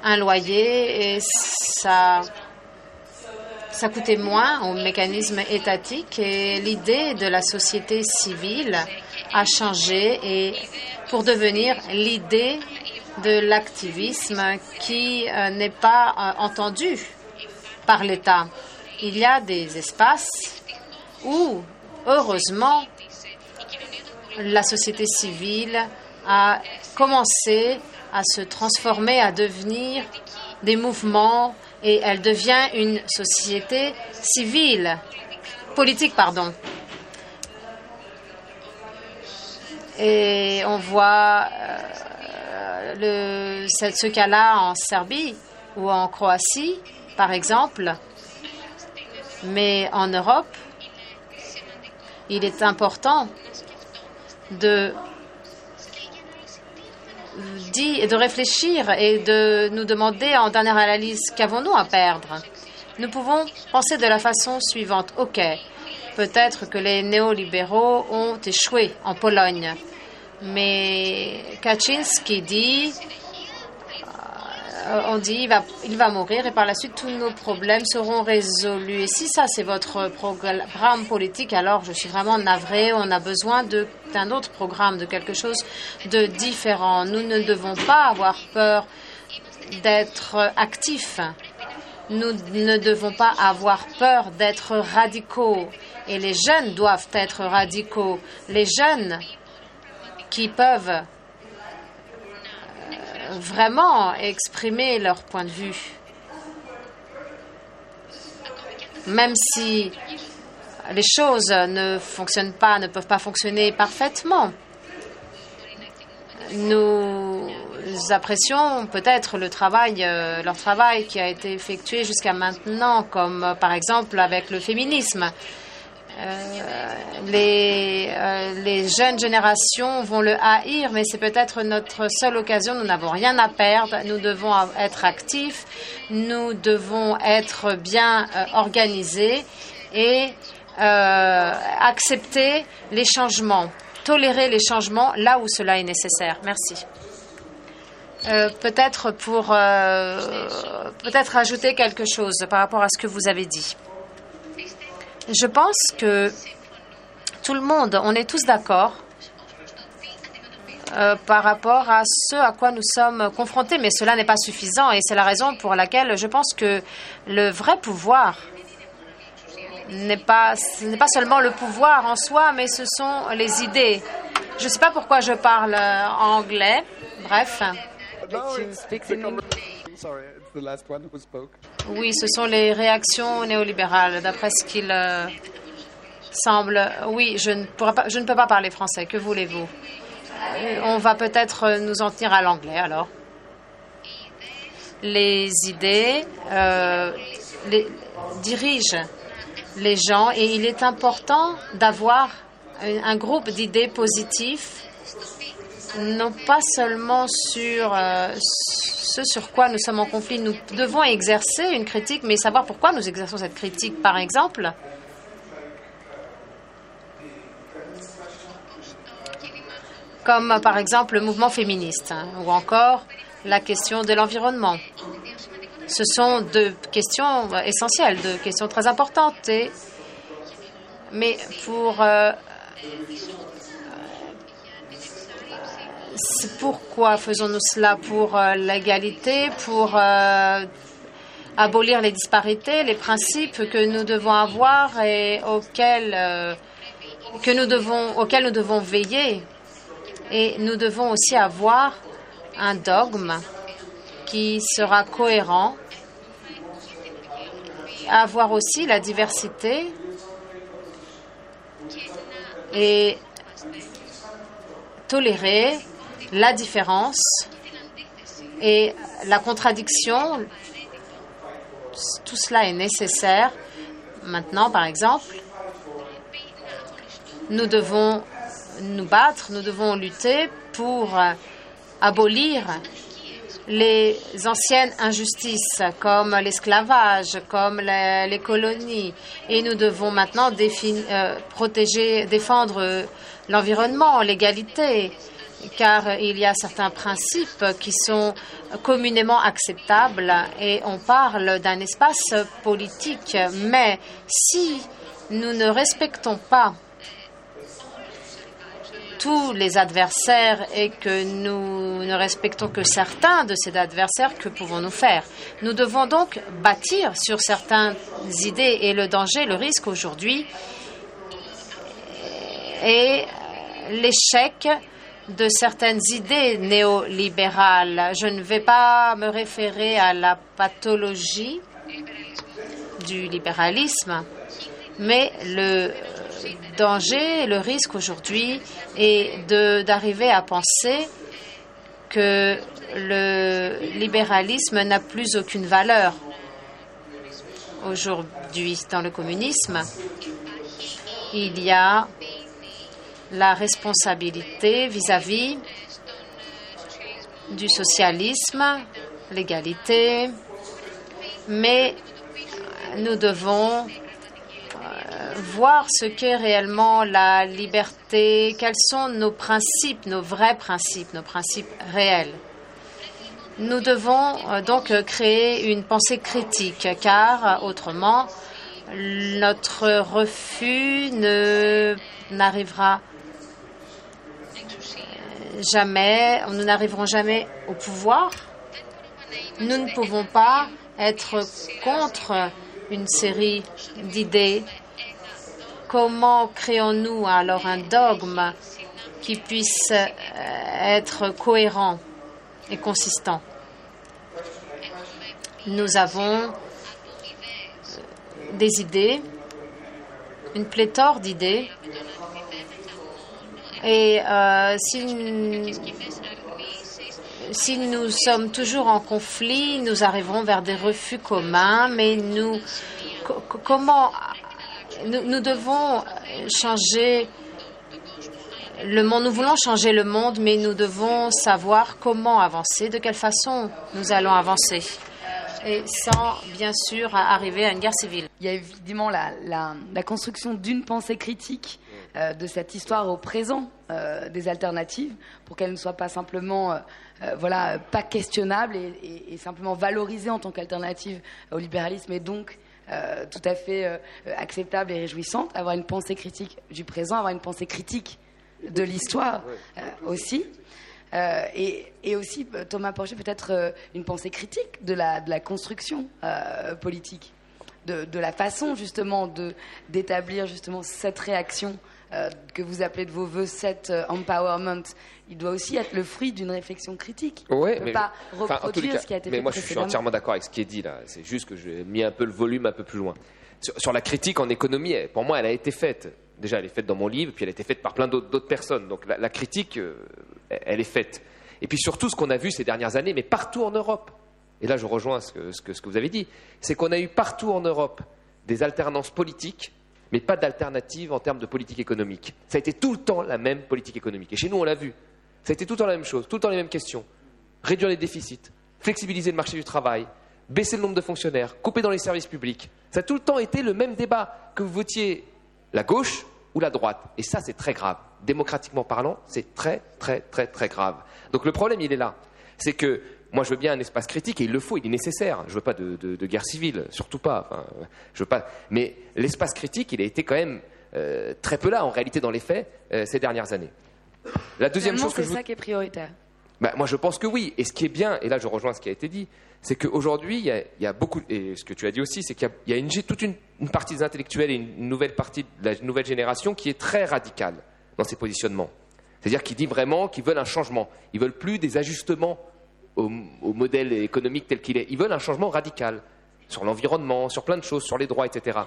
un loyer et ça ça coûtait moins au mécanisme étatique et l'idée de la société civile a changé et pour devenir l'idée de l'activisme qui euh, n'est pas euh, entendu par l'État. Il y a des espaces où, heureusement, la société civile a commencé à se transformer, à devenir des mouvements et elle devient une société civile, politique, pardon. Et on voit euh, ce cas-là en Serbie ou en Croatie, par exemple. Mais en Europe, il est important de, de réfléchir et de nous demander en dernière analyse qu'avons-nous à perdre? Nous pouvons penser de la façon suivante. OK, peut-être que les néolibéraux ont échoué en Pologne, mais Kaczynski dit on dit il va, il va mourir et par la suite tous nos problèmes seront résolus. Et si ça c'est votre programme politique, alors je suis vraiment navrée. On a besoin d'un autre programme, de quelque chose de différent. Nous ne devons pas avoir peur d'être actifs. Nous ne devons pas avoir peur d'être radicaux. Et les jeunes doivent être radicaux. Les jeunes qui peuvent vraiment exprimer leur point de vue. Même si les choses ne fonctionnent pas, ne peuvent pas fonctionner parfaitement. Nous apprécions peut-être le travail, euh, leur travail qui a été effectué jusqu'à maintenant, comme euh, par exemple avec le féminisme. Euh, les, euh, les jeunes générations vont le haïr, mais c'est peut-être notre seule occasion. Nous n'avons rien à perdre. Nous devons être actifs. Nous devons être bien euh, organisés et accepter les changements, tolérer les changements là où cela est nécessaire. Merci. Peut-être pour peut-être ajouter quelque chose par rapport à ce que vous avez dit. Je pense que tout le monde, on est tous d'accord euh, par rapport à ce à quoi nous sommes confrontés, mais cela n'est pas suffisant et c'est la raison pour laquelle je pense que le vrai pouvoir n'est pas, ce n'est pas seulement le pouvoir en soi, mais ce sont les idées. Je ne sais pas pourquoi je parle euh, anglais, bref. Oui, ce sont les réactions néolibérales, d'après ce qu'il euh, semble. Oui, je ne, pourrais pas, je ne peux pas parler français. Que voulez-vous? Euh, On va peut-être nous en tenir à l'anglais alors. Les idées euh, dirigent les gens et il est important d'avoir un, un groupe d'idées positives non pas seulement sur euh, ce sur quoi nous sommes en conflit. Nous devons exercer une critique, mais savoir pourquoi nous exerçons cette critique, par exemple. Comme euh, par exemple le mouvement féministe hein, ou encore la question de l'environnement. Ce sont deux questions euh, essentielles, deux questions très importantes. Mais pour pourquoi faisons-nous cela Pour euh, l'égalité, pour euh, abolir les disparités, les principes que nous devons avoir et euh, auxquels nous devons veiller. Et nous devons aussi avoir un dogme qui sera cohérent, avoir aussi la diversité et tolérer la différence et la contradiction. Tout cela est nécessaire. Maintenant, par exemple, nous devons nous battre, nous devons lutter pour euh, abolir les anciennes injustices comme l'esclavage, comme les, colonies. Et nous devons maintenant euh, protéger, défendre euh, l'environnement, l'égalité, car il y a certains principes qui sont communément acceptables et on parle d'un espace politique. Mais si nous ne respectons pas tous les adversaires et que nous ne respectons que certains de ces adversaires, que pouvons-nous faire? Nous devons donc bâtir sur certaines idées et le danger, le risque aujourd'hui est l'échec de certaines idées néolibérales. Je ne vais pas me référer à la pathologie du libéralisme, mais le danger, le risque aujourd'hui est d'arriver à penser que le libéralisme n'a plus aucune valeur. Aujourd'hui, dans le communisme, il y a la responsabilité vis-à-vis du socialisme, l'égalité, mais nous devons voir ce qu'est réellement la liberté, quels sont nos principes, nos vrais principes, nos principes réels. Nous devons donc créer une pensée critique, car autrement, notre refus n'arrivera jamais, nous n'arriverons jamais au pouvoir. Nous ne pouvons pas être contre une série d'idées. Comment créons-nous alors un dogme qui puisse être cohérent et consistant? Nous avons des idées, une pléthore d'idées et euh, si, nous sommes toujours en conflit, nous arriverons vers des refus communs, mais nous, comment, nous, devons changer le monde, nous voulons changer le monde, mais nous devons savoir comment avancer, de quelle façon nous allons avancer et sans, bien sûr, arriver à une guerre civile. Il y a évidemment la construction d'une pensée critique euh, de cette histoire au présent euh, des alternatives, pour qu'elle ne soit pas simplement, euh, voilà, pas questionnable et, et, et, simplement valorisée en tant qu'alternative au libéralisme et donc tout à fait acceptable et réjouissante. Avoir une pensée critique du présent, avoir une pensée critique de l'histoire aussi. Euh, et, et, aussi, Thomas Porcher, peut-être euh, une pensée critique de la, de la construction euh, politique, de, de, la façon justement d'établir justement cette réaction que vous appelez de vos voeux, cet empowerment. Il doit aussi être le fruit d'une réflexion critique. Ne mais pas je, reproduire cas, ce qui a été mais fait moi, je suis entièrement d'accord avec ce qui est dit là. C'est juste que j'ai mis un peu le volume un peu plus loin. Sur, sur la critique en économie, pour moi, elle a été faite déjà elle est faite dans mon livre, puis elle a été faite par plein d'autres personnes. Donc la, la critique, euh, elle est faite. Et puis surtout, ce qu'on a vu ces dernières années, mais partout en Europe, et là je rejoins ce que, ce que, ce que vous avez dit, c'est qu'on a eu partout en Europe des alternances politiques, mais pas d'alternative en termes de politique économique. Ça a été tout le temps la même politique économique. Et chez nous, on l'a vu. Ça a été tout le temps la même chose, tout le temps les mêmes questions. Réduire les déficits, flexibiliser le marché du travail, baisser le nombre de fonctionnaires, couper dans les services publics. Ça a tout le temps été le même débat, que vous votiez la gauche ou la droite. Et ça, c'est très grave. Démocratiquement parlant, c'est très, très, très, très grave. Donc le problème, il est là. C'est que moi, je veux bien un espace critique, et il le faut, il est nécessaire. Je veux pas de, de- de guerre civile, surtout pas. Enfin, je veux pas. Mais l'espace critique, il a été quand même euh, très peu là, en réalité, dans les faits, euh, ces dernières années. La deuxième Finalement, chose que c'est je ça qui est prioritaire. bah, moi, je pense que oui. Et ce qui est bien, et là, je rejoins ce qui a été dit, c'est qu'aujourd'hui, il y, a- il y a beaucoup, et ce que tu as dit aussi, c'est qu'il y a, il y a une, toute une, une partie des intellectuels et une nouvelle partie de la nouvelle génération qui est très radicale dans ses positionnements. C'est-à-dire qui dit vraiment qu'ils veulent un changement. Ils veulent plus des ajustements au, au modèle économique tel qu'il est. Ils veulent un changement radical sur l'environnement, sur plein de choses, sur les droits, etc.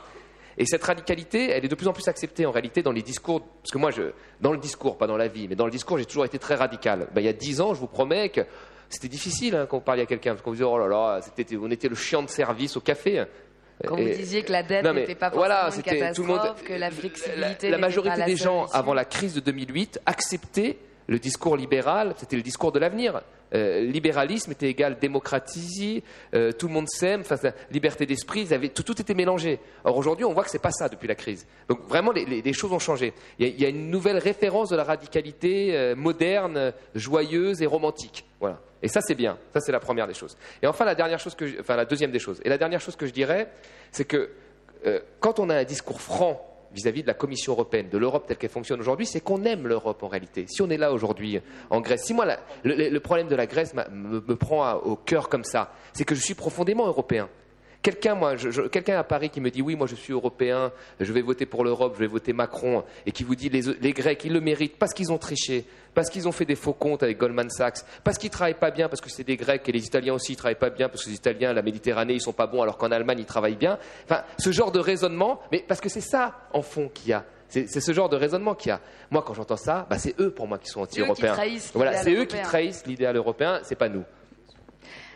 Et cette radicalité, elle est de plus en plus acceptée en réalité dans les discours. Parce que moi, je, dans le discours, pas dans la vie, mais dans le discours, j'ai toujours été très radical. Ben, il y a dix ans, je vous promets que c'était difficile hein, quand on parlait à quelqu'un, parce qu'on disait, oh là là, on était le chien de service au café. Quand Et- vous disiez que la dette n'était pas voilà, forcément une c'était tout le monde- catastrophe, que la flexibilité la, la majorité pas la des gens, avant la crise de 2008, acceptaient le discours libéral, c'était le discours de l'avenir. Euh, libéralisme était égal démocratie, euh, tout le monde s'aime, liberté d'esprit, tout, tout était mélangé. Or aujourd'hui, on voit que c'est pas ça depuis la crise. Donc vraiment, les, choses ont changé. Il y, a, une nouvelle référence de la radicalité euh, moderne, joyeuse et romantique. Voilà. Et ça, c'est bien. Ça, c'est la première des choses. Et enfin, la dernière chose enfin, la deuxième des choses. Et la dernière chose que je dirais, c'est que quand on a un discours franc vis-à-vis de la Commission européenne, de l'Europe telle qu'elle fonctionne aujourd'hui, c'est qu'on aime l'Europe en réalité. Si on est là aujourd'hui en Grèce, si moi le, problème de la Grèce me, prend au cœur comme ça, c'est que je suis profondément européen. Quelqu'un, moi, je- je- quelqu'un à Paris qui me dit oui, moi je suis européen, je vais voter pour l'Europe, je vais voter Macron, et qui vous dit les, les Grecs, ils le méritent parce qu'ils ont triché, parce qu'ils ont fait des faux comptes avec Goldman Sachs, parce qu'ils travaillent pas bien, parce que c'est des Grecs, et les Italiens aussi ils travaillent pas bien, parce que les Italiens, la Méditerranée, ils sont pas bons, alors qu'en Allemagne ils travaillent bien. Enfin, ce genre de raisonnement, mais parce que c'est ça en fond qu'il y a. C'est c'est ce genre de raisonnement qu'il y a. Moi, quand j'entends ça, bah, c'est eux pour moi qui sont anti-européens. Voilà, c'est eux qui trahissent l'idéal européen, c'est pas nous.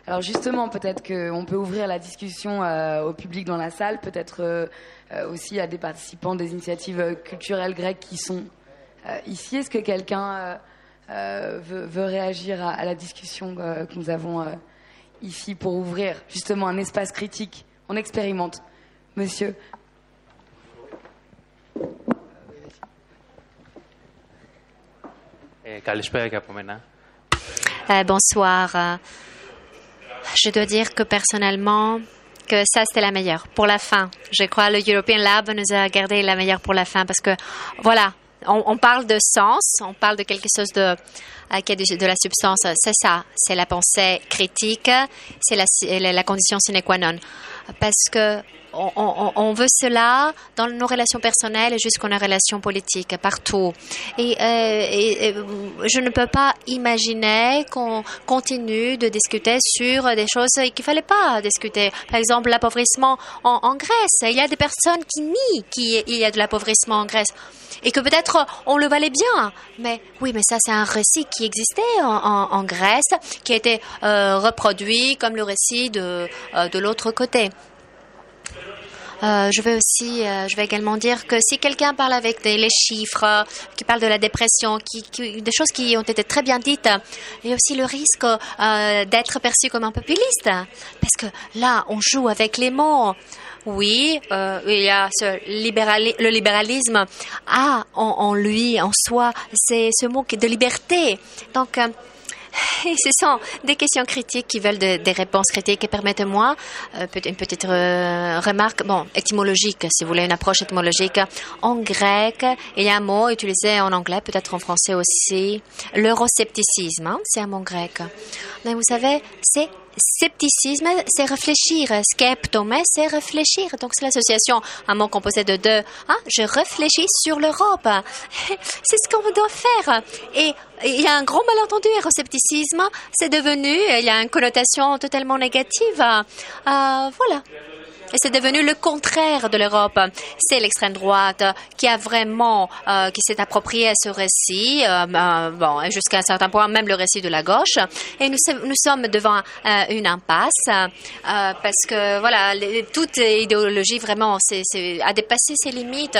Alors justement, peut-être qu'on peut ouvrir la discussion euh, au public dans la salle, peut-être euh, euh, aussi à des participants des initiatives culturelles grecques qui sont ici. Est-ce que quelqu'un veut, veut, réagir à, à la discussion que nous avons ici pour ouvrir justement un espace critique? On expérimente. Monsieur. Eh, bonsoir. Je dois dire que personnellement, que ça c'était la meilleure pour la fin. Je crois le European Lab nous a gardé la meilleure pour la fin parce que voilà, on, parle de sens, on parle de quelque chose de euh, qui a de, la substance. C'est ça, c'est la pensée critique, c'est la condition sine qua non. Parce que on, veut cela dans nos relations personnelles jusqu'à nos relations politiques, partout. Et, euh, et, et je ne peux pas imaginer qu'on continue de discuter sur des choses qu'il fallait pas discuter. Par exemple, l'appauvrissement en, Grèce. Il y a des personnes qui nient qu'il y a de l'appauvrissement en Grèce. Et que peut-être on le valait bien. Mais oui, mais ça, c'est un récit qui existait en Grèce, qui a été euh, reproduit comme le récit de, euh, de l'autre côté. Euh, je vais aussi, euh, je vais également dire que si quelqu'un parle avec des, les chiffres, qui parle de la dépression, qui, des choses qui ont été très bien dites, il y a aussi le risque euh, d'être perçu comme un populiste, parce que là, on joue avec les mots. Oui, il y a ce libérali le libéralisme a en, lui, en soi, c'est ce mot de liberté. Donc et ce sont des questions critiques qui veulent de, des réponses critiques. Et permettez-moi euh, une petite euh, remarque, bon, étymologique, si vous voulez, une approche étymologique. En grec, il y a un mot utilisé en anglais, peut-être en français aussi, l'euroscepticisme. Hein, c'est un mot grec. Mais vous savez, c'est scepticisme, c'est réfléchir. Skeptome, c'est réfléchir. Donc, c'est l'association, un mot composé de deux. Ah, je réfléchis sur l'Europe. c'est ce qu'on doit faire. Et il y a un grand malentendu. Euroscepticisme, c'est devenu, il y a une connotation totalement négative. Euh, voilà. Et c'est devenu le contraire de l'Europe. C'est l'extrême droite qui a vraiment, euh, qui s'est approprié ce récit, euh, bon, jusqu'à un certain point, même le récit de la gauche. Et nous, sommes devant une impasse parce que voilà, les, toute idéologie vraiment c'est, a dépassé ses limites,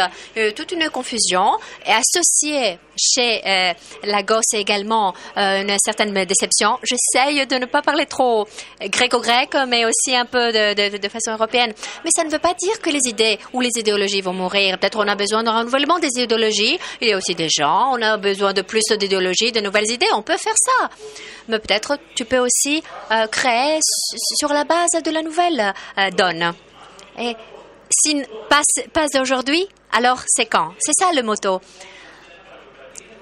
toute une confusion et associée chez euh, la gauche également euh, une certaine déception. J'essaye de ne pas parler trop gréco-grec, mais aussi un peu de, de, façon européenne. Mais ça ne veut pas dire que les idées ou les idéologies vont mourir. Peut-être on a besoin d'un renouvellement des idéologies. Il y a aussi des gens, on a besoin de plus d'idéologies, de nouvelles idées. On peut faire ça. Mais peut-être tu peux aussi euh, créer sur la base de la nouvelle donne. Et si pas, pas aujourd'hui, alors c'est quand? C'est ça le motto.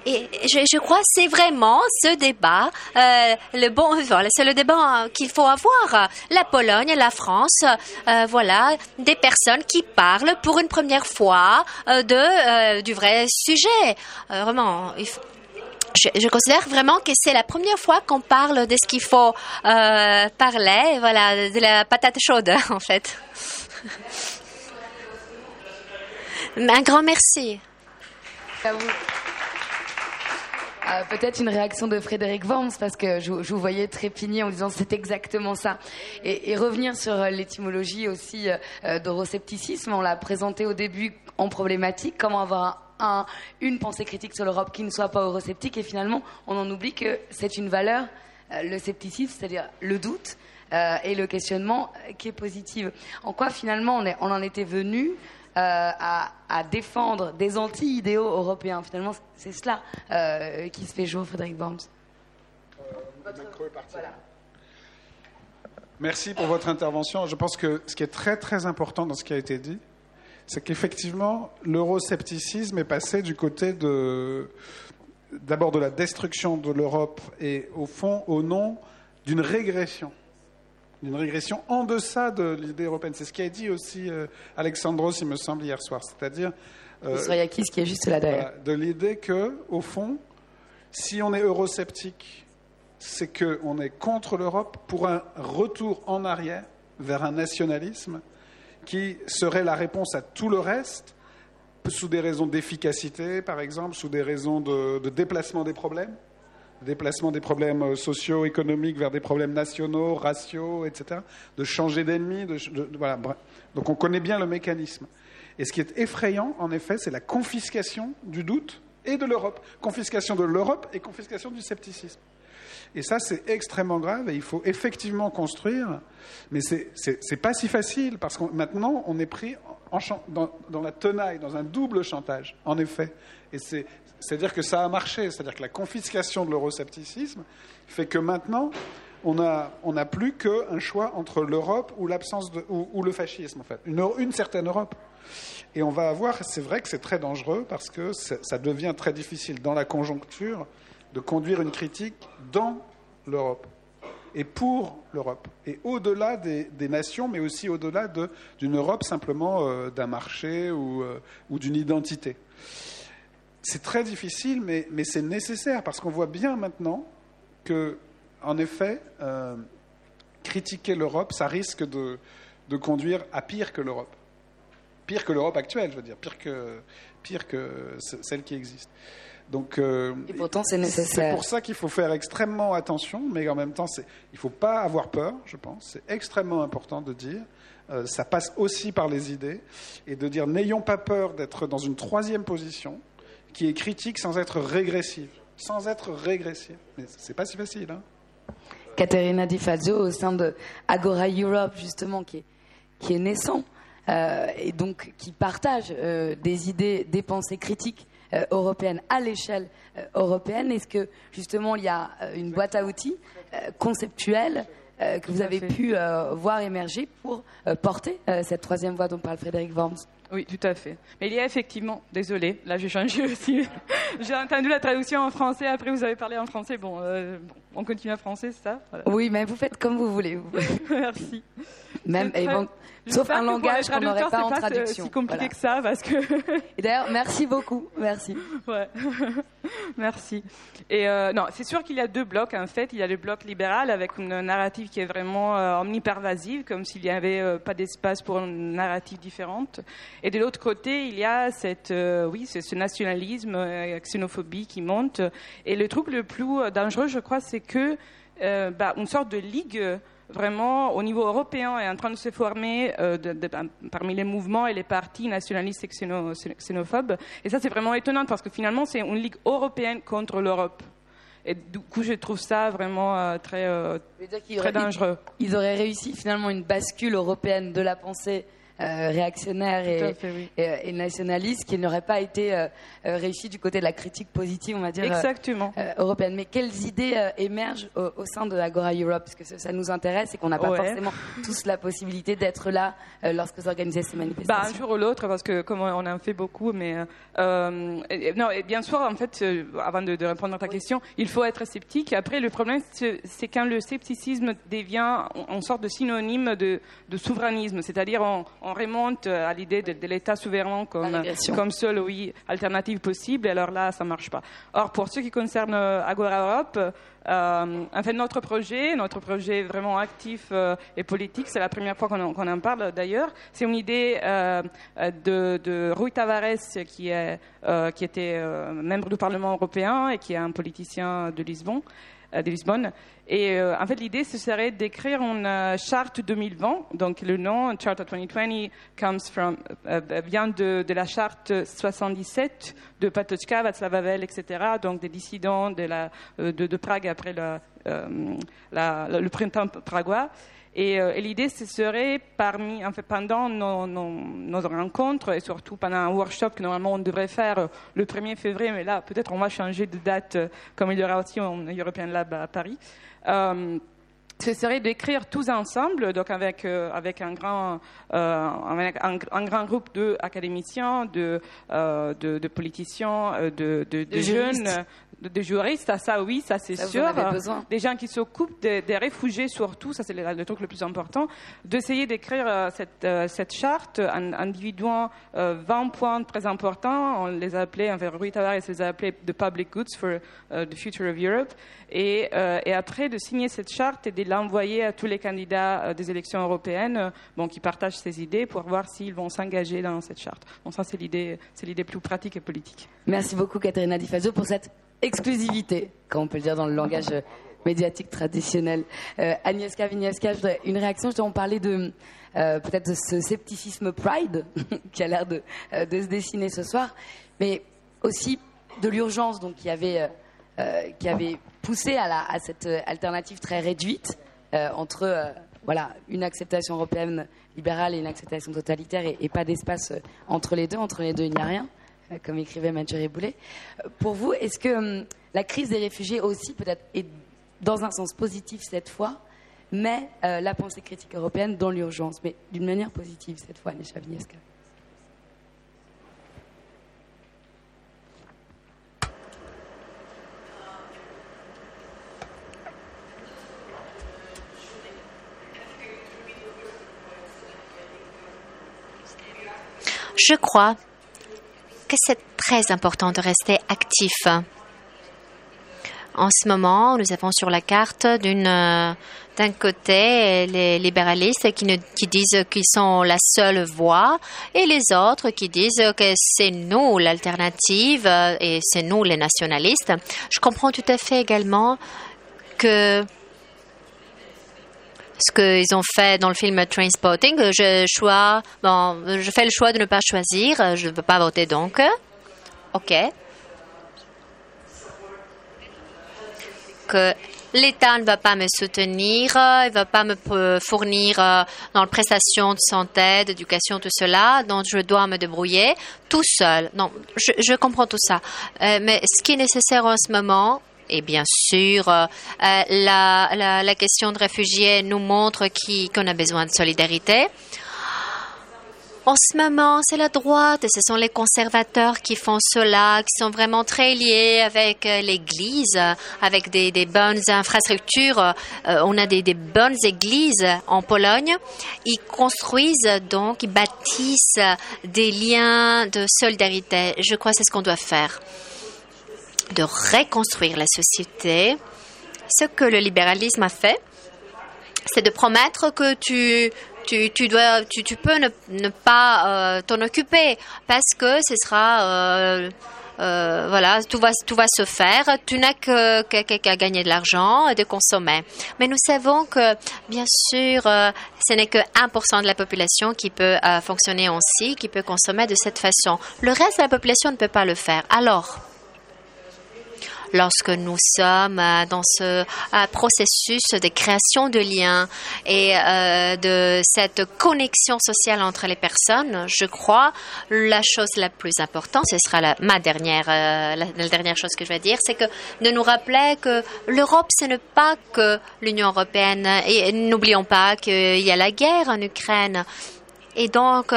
Et je, crois que c'est vraiment ce débat, euh, le bon, c'est le débat qu'il faut avoir. La Pologne, la France, euh, voilà, des personnes qui parlent pour une première fois euh, de du vrai sujet. vraiment, je, considère vraiment que c'est la première fois qu'on parle de ce qu'il faut parler, voilà, de la patate chaude en fait. Un grand merci. Euh, peut-être une réaction de Frédéric Worms, parce que je, vous voyais trépigner en disant c'est exactement ça. Et, revenir sur euh, l'étymologie aussi euh, d'euroscepticisme, on l'a présenté au début en problématique, comment avoir un, une pensée critique sur l'Europe qui ne soit pas eurosceptique, et finalement on en oublie que c'est une valeur, le scepticisme, c'est-à-dire le doute, et le questionnement qui est positif. En quoi finalement on, est, on en était venu euh, à, défendre des anti-idéaux européens. Finalement, c'est cela euh, qui se fait jour, Frédéric Worms. Merci pour votre intervention. Je pense que ce qui est très très important dans ce qui a été dit, c'est qu'effectivement, l'euroscepticisme est passé du côté de d'abord de la destruction de l'Europe et au fond au nom d'une régression d'une régression en deçà de l'idée européenne. C'est ce qu'a dit aussi euh, Alexandros, il me semble, hier soir. C'est-à-dire. Euh, qui est juste là derrière. de l'idée que, au fond, si on est eurosceptique, c'est qu'on est contre l'Europe pour un retour en arrière vers un nationalisme qui serait la réponse à tout le reste, sous des raisons d'efficacité, par exemple, sous des raisons de déplacement des problèmes déplacement des problèmes euh, sociaux, économiques vers des problèmes nationaux, raciaux, etc., de changer d'ennemi. Donc on connaît bien le mécanisme. Et ce qui est effrayant, en effet, c'est la confiscation du doute et de l'Europe. Confiscation de l'Europe et confiscation du scepticisme. Et ça, c'est extrêmement grave et il faut effectivement construire. Mais c'est pas si facile parce que maintenant, on est pris dans, dans, la tenaille, dans un double chantage, en effet. Et c'est c'est-à-dire que ça a marché, c'est-à-dire que la confiscation de l'euroscepticisme fait que maintenant, on n'a on plus qu'un choix entre l'Europe ou l'absence ou, le fascisme, en fait, une, une, certaine Europe. Et on va avoir, c'est vrai que c'est très dangereux parce que ça devient très difficile dans la conjoncture de conduire une critique dans l'Europe et pour l'Europe, et au-delà des, des, nations, mais aussi au-delà d'une Europe simplement euh, d'un marché ou, euh, ou d'une identité. C'est très difficile, mais, c'est nécessaire parce qu'on voit bien maintenant que, en effet, euh, critiquer l'Europe, ça risque de, conduire à pire que l'Europe. Pire que l'Europe actuelle, je veux dire, pire que, pire que celle qui existe. Donc, euh, Et pourtant, c'est nécessaire. C'est pour ça qu'il faut faire extrêmement attention, mais en même temps, il ne faut pas avoir peur, je pense. C'est extrêmement important de dire. Euh, ça passe aussi par les idées. Et de dire n'ayons pas peur d'être dans une troisième position qui est critique sans être régressive. Sans être régressive. Mais c'est pas si facile. Hein Caterina Di Fazio, au sein de Agora Europe, justement, qui est, qui est naissant, euh, et donc qui partage euh, des idées, des pensées critiques euh, européennes à l'échelle européenne. Est-ce que, justement, il y a une boîte à outils conceptuelle que vous avez pu voir émerger pour porter cette troisième voie dont parle Frédéric Worms? Oui, tout à fait. Mais il y a effectivement, désolé, là j'ai changé aussi. j'ai entendu la traduction en français, après vous avez parlé en français. Bon, euh, on continue en français, c'est ça Oui, mais vous faites comme vous voulez. Merci. Même, sauf un langage qu'on n'aurait pas en traduction. C'est si compliqué que ça, parce que. et d'ailleurs, merci beaucoup, merci. Ouais. merci. Et euh, non, c'est sûr qu'il y a deux blocs. En fait, il y a le bloc libéral avec une narrative qui est vraiment euh, omnipervasive, comme s'il n'y avait euh, pas d'espace pour une narrative différente. Et de l'autre côté, il y a cette, oui, ce nationalisme, xénophobie qui monte. Et le truc le plus dangereux, je crois, c'est que bah, une sorte de ligue vraiment, au niveau européen, est en train de se former euh, de, de, parmi les mouvements et les partis nationalistes et xéno, xénophobes. Et ça, c'est vraiment étonnant parce que finalement, c'est une ligue européenne contre l'Europe. Et du coup, je trouve ça vraiment euh, très, euh, très dangereux. Ils auraient réussi finalement une bascule européenne de la pensée euh, réactionnaire et, fait, oui. et, et, nationaliste qui n'aurait pas été euh, euh, réussi du côté de la critique positive, on va dire, Exactement. européenne. Mais quelles idées émergent au, au, sein de Agora Europe? Parce que ça, ça nous intéresse et qu'on n'a pas Ouais. forcément tous la possibilité d'être là lorsque vous organisez ces Bah, un manifestations. jour ou l'autre, parce que comme on en fait beaucoup, mais euh, et- non, et bien sûr, en fait, euh, avant de, de répondre à ta question, il faut être sceptique. Après, le problème, c'est quand le scepticisme devient une sorte de synonyme de, de souverainisme, c'est-à-dire on, on remonte à l'idée de, de l'État souverain comme, comme seule oui, alternative possible, alors là, ça marche pas. Or, pour ce qui concerne euh, Agora Europe, euh, en fait, notre projet, notre projet vraiment actif euh, et politique, c'est la première fois qu'on en, parle d'ailleurs. C'est une idée euh, euh, de, de Rui Tavares, qui, est, euh, qui était euh, membre du Parlement européen et qui est un politicien de Lisbonne. Euh, de Lisbonne. Et euh, en fait, l'idée, ce serait d'écrire une euh, charte 2020. Donc, le nom Charter 2020 comes from, euh, vient de, la charte 77 de Patočka, Václav Havel, etc. Donc, des dissidents de, Prague après le printemps pragois. Et, euh, et l'idée, ce serait parmi, en fait, pendant nos, nos- nos rencontres et surtout pendant un workshop que normalement on devrait faire euh, le 1er février, mais là peut-être on va changer de date euh, comme il y aura aussi un European Lab à Paris. Serait d'écrire tous ensemble, donc avec, euh, avec un, grand, euh, avec un, un grand groupe d'académiciens, de, euh, de, de politiciens, euh, de, de, de jeunes, de, juristes. Ah, ça, oui, ça c'est sûr. en avez besoin. Des gens qui s'occupent des, des réfugiés surtout, ça c'est le, le truc le plus important, d'essayer d'écrire euh, cette, euh, cette charte en individuant euh, 20 points très importants. On les a appelés, enfin, Rui Tavares les a appelés The Public Goods for euh, the Future of Europe. Et, euh, et après de signer cette charte et de l'envoyer à tous les candidats euh, des élections européennes, euh, bon, qui partagent ces idées pour voir s'ils vont s'engager dans cette charte. Bon, ça c'est l'idée, plus pratique et politique. Merci beaucoup, Caterina Di Fazio, pour cette exclusivité, comme on peut le dire dans le langage euh, médiatique traditionnel. Euh, Agnieszka voudrais une réaction. Je on parlait de peut-être de ce scepticisme Pride qui a l'air de, se dessiner ce soir, mais aussi de l'urgence donc qui avait qui avait poussé à, cette euh, alternative très réduite euh, entre euh, voilà une acceptation européenne libérale et une acceptation totalitaire et, pas d'espace euh, entre les deux. Entre les deux, il n'y a rien, euh, comme écrivait Mathieu Boulet. Euh, Pour vous, est-ce que hum, la crise des réfugiés aussi peut-être est dans un sens positif cette fois, mais euh, la pensée critique européenne dans l'urgence, mais d'une manière positive cette fois, Nesha Vigneska Je crois que c'est très important de rester actif. En ce moment, nous avons sur la carte euh, d'un côté les libéralistes qui, ne- qui disent qu'ils sont la seule voie et les autres qui disent que c'est nous l'alternative euh, et c'est nous les nationalistes. Je comprends tout à fait également que ce qu'ils ont fait dans le film Trainspotting, je, choix, bon, je fais le choix de ne pas choisir, je ne peux pas voter donc. OK. Que l'État ne va pas me soutenir, il ne va pas me fournir euh, dans les prestations de santé, d'éducation, tout cela, donc je dois me débrouiller tout seul. Non, je, je comprends tout ça. Euh, mais ce qui est nécessaire en ce moment, et bien sûr, euh, euh, la, question de réfugiés nous montre qu'on a besoin de solidarité. En ce moment, c'est la droite et ce sont les conservateurs qui font cela, qui sont vraiment très liés avec euh, l'Église, avec des, bonnes infrastructures. On a des bonnes églises en Pologne. Ils construisent donc, ils bâtissent des liens de solidarité. Je crois que c'est ce qu'on doit faire de reconstruire la société. Ce que le libéralisme a fait, c'est de promettre que tu, tu, tu, dois, tu, tu peux ne, ne pas euh, t'en occuper parce que ce sera euh, euh, voilà, tout va, tout va se faire. Tu n'as que, qu'à gagner de l'argent et de consommer. Mais nous savons que, bien sûr, ce n'est que 1% de la population qui peut fonctionner ainsi, qui peut consommer de cette façon. Le reste de la population ne peut pas le faire. Alors, lorsque nous sommes euh, dans ce euh, processus de création de liens et euh, de cette connexion sociale entre les personnes, je crois la chose la plus importante, ce sera la, ma dernière, la, dernière chose que je vais dire, c'est que de nous rappeler que l'Europe, ce n'est pas que l'Union européenne. Et n'oublions pas qu'il y a la guerre en Ukraine. Et donc,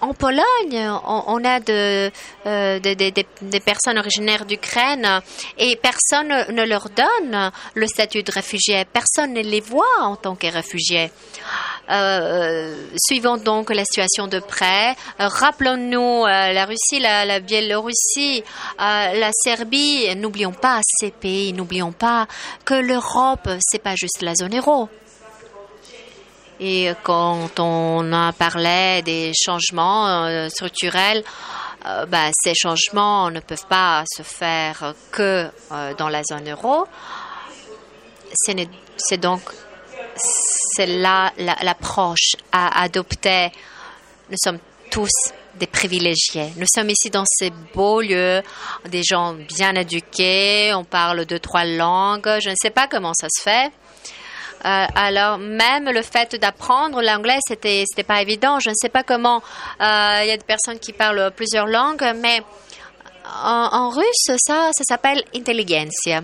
en Pologne, on, a euh, des personnes originaires d'Ukraine et personne ne leur donne le statut de réfugié. Personne ne les voit en tant que réfugiés. Euh, suivons donc la situation de près. Rappelons-nous euh, la Russie, la, la Biélorussie, la Serbie. N'oublions pas ces pays. N'oublions pas que l'Europe, c'est pas juste la zone euro. Et quand on a parlé des changements euh, structurels, euh, bah, ces changements ne peuvent pas se faire que euh, dans la zone euro. C'est donc c'est là l'approche à adopter. Nous sommes tous des privilégiés. Nous sommes ici dans ces beaux lieux, des gens bien éduqués, on parle deux, trois langues. Je ne sais pas comment ça se fait. Euh, alors même le fait d'apprendre l'anglais, c'était c'était pas évident. Je ne sais pas comment. Euh, il y a des personnes qui parlent plusieurs langues, mais en, russe, ça, ça s'appelle intelligentsia.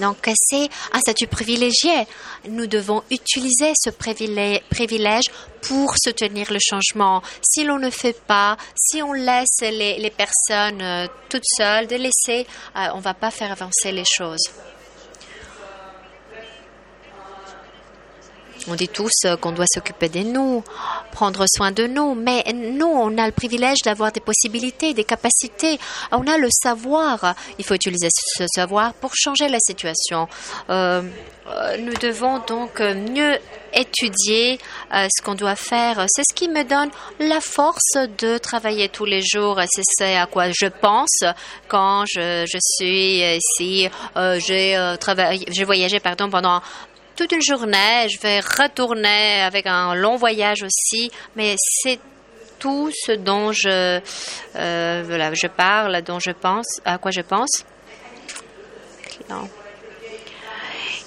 Donc, c'est un statut privilégié. Nous devons utiliser ce privilège pour soutenir le changement. Si l'on ne fait pas, si on laisse les, personnes euh, toutes seules, de laisser, on ne va pas faire avancer les choses. On dit tous euh, qu'on doit s'occuper de nous, prendre soin de nous, mais nous, on a le privilège d'avoir des possibilités, des capacités. On a le savoir. Il faut utiliser ce savoir pour changer la situation. Euh, euh, nous devons donc mieux étudier ce qu'on doit faire. C'est ce qui me donne la force de travailler tous les jours. C'est à quoi je pense quand je, suis ici. j'ai travaillé, j'ai voyagé pardon pendant toute une journée. Je vais retourner avec un long voyage aussi, mais c'est tout ce dont je, euh, parle, dont je pense, à quoi je pense.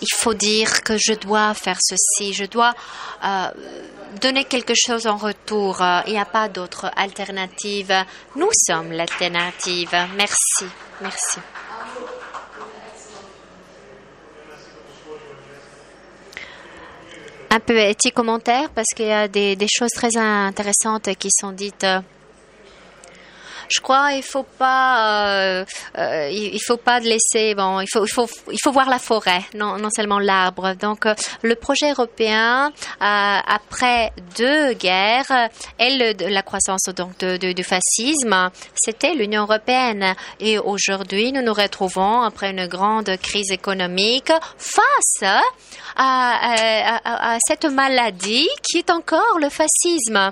Il faut dire que je dois faire ceci, je dois euh, donner quelque chose en retour. Il n'y a pas d'autre alternative. Nous sommes l'alternative. Merci. Merci. Un peu petit commentaire parce qu'il y a des, des, choses très intéressantes qui sont dites. Je crois il faut pas euh, euh, il faut pas laisser bon il faut il faut voir la forêt non seulement l'arbre. Donc euh, le projet européen après deux guerres et la croissance donc du fascisme c'était l'Union européenne. Et aujourd'hui nous nous retrouvons après une grande crise économique face à, cette maladie qui est encore le fascisme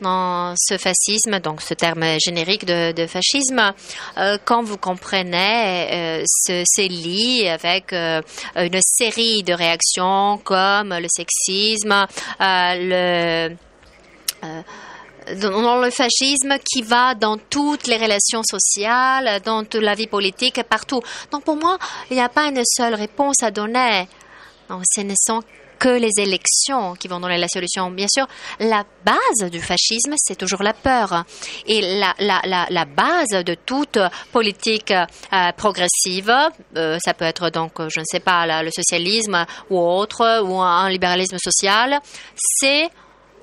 dans ce fascisme, donc ce terme générique de, fascisme, euh, quand vous comprenez, euh, c'est lié avec euh, une série de réactions comme le sexisme, le dans le fascisme qui va dans toutes les relations sociales, dans toute la vie politique, partout. Donc pour moi, il n'y a pas une seule réponse à donner ce ne sont que les élections qui vont donner la solution. Bien sûr, la base du fascisme, c'est toujours la peur. Et la, la, la, la base de toute politique euh, progressive, euh, ça peut être donc, je ne sais pas, le socialisme ou autre, ou un libéralisme social, c'est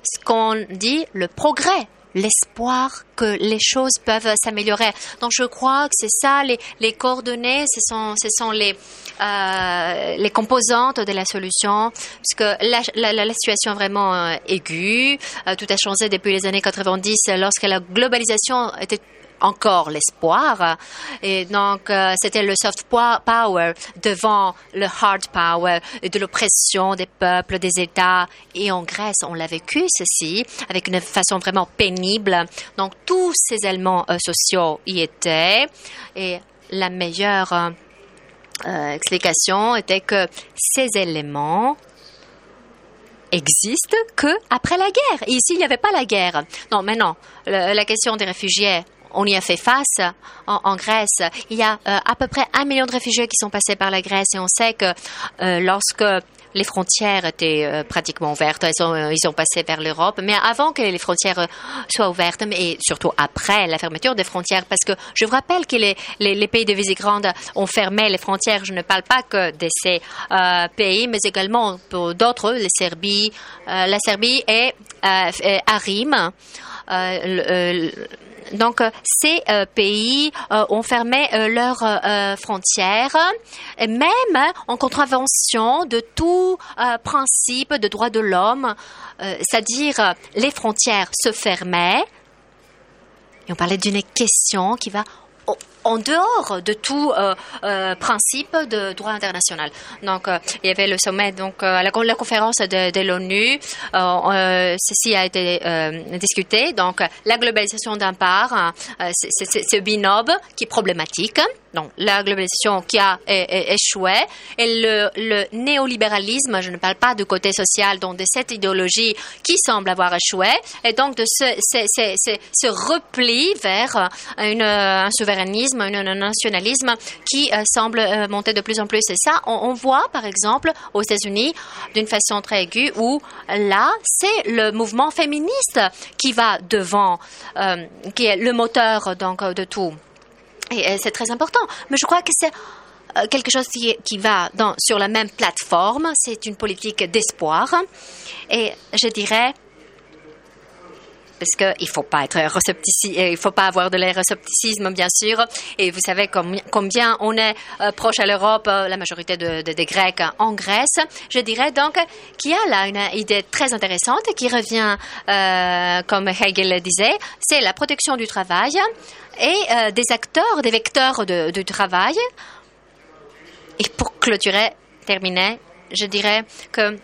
ce qu'on dit le progrès l'espoir que les choses peuvent s'améliorer. Donc je crois que c'est ça, les, les, coordonnées, ce sont, ce sont les, euh, les composantes de la solution, parce que la, la, la situation est vraiment euh, aiguë, euh, tout a changé depuis les années 90 lorsque la globalisation était encore l'espoir. Et donc, euh, c'était le soft power devant le hard power de l'oppression des peuples, des États. Et en Grèce, on l'a vécu, ceci, avec une façon vraiment pénible. Donc, tous ces éléments euh, sociaux y étaient. Et la meilleure euh, explication était que ces éléments existent que après la guerre. Et ici, il n'y avait pas la guerre. Non, maintenant, la question des réfugiés, on y a fait face en, Grèce. Il y a euh, à peu près un million de réfugiés qui sont passés par la Grèce et on sait que euh, lorsque les frontières étaient euh, pratiquement ouvertes. Ils sont, ils ont passé vers l'Europe. Mais avant que les frontières soient ouvertes, et surtout après la fermeture des frontières, parce que je vous rappelle que les, pays de Visegrande ont fermé les frontières. Je ne parle pas que de ces pays, mais également pour d'autres, les la Serbie et Arim. Donc, ces euh, pays euh, ont fermé euh, leurs frontières, même en contravention de tout principe de droit de l'homme, c'est-à-dire les frontières se fermaient. Et on parlait d'une question qui va en dehors de tout euh, euh, principe de droit international. Donc, euh, il y avait le sommet, donc la, conférence de, l'ONU, ceci a été discuté. Donc, la globalisation d'un part, c'est ce binobe qui est problématique. Donc, la globalisation qui a échoué et le, néolibéralisme, je ne parle pas du côté social, donc de cette idéologie qui semble avoir échoué, et donc de ce, repli vers un souverainisme un nationalisme qui euh, semble euh, monter de plus en plus. Et ça, on, voit par exemple aux États-Unis d'une façon très aiguë où là, c'est le mouvement féministe qui va devant, euh, qui est le moteur donc de tout. Et, c'est très important. Mais je crois que c'est quelque chose qui, qui va sur la même plateforme. C'est une politique d'espoir. Et je dirais, parce qu'il ne faut pas être euh, il faut pas avoir de l'éroscepticisme, bien sûr. Et vous savez combien on est euh, proche à l'Europe, euh, la majorité des Grecs en Grèce. Je dirais donc qu'il y a là une idée très intéressante qui revient, comme Hegel le disait, c'est la protection du travail et des acteurs, des vecteurs de, du travail. Et pour clôturer, terminer, je dirais que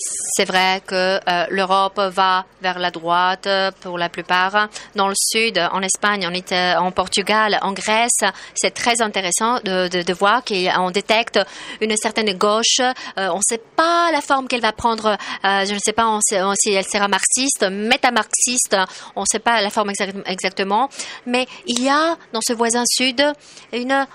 c'est vrai que euh, l'Europe va vers la droite pour la plupart. Dans le sud, en Espagne, en, en Portugal, en Grèce, c'est très intéressant de, de, de voir qu'on détecte une certaine gauche. Euh, on ne sait pas la forme qu'elle va prendre. Euh, je ne sais pas si elle sera marxiste, métamarxiste. On ne sait pas la forme exactement. Mais il y a dans ce voisin sud une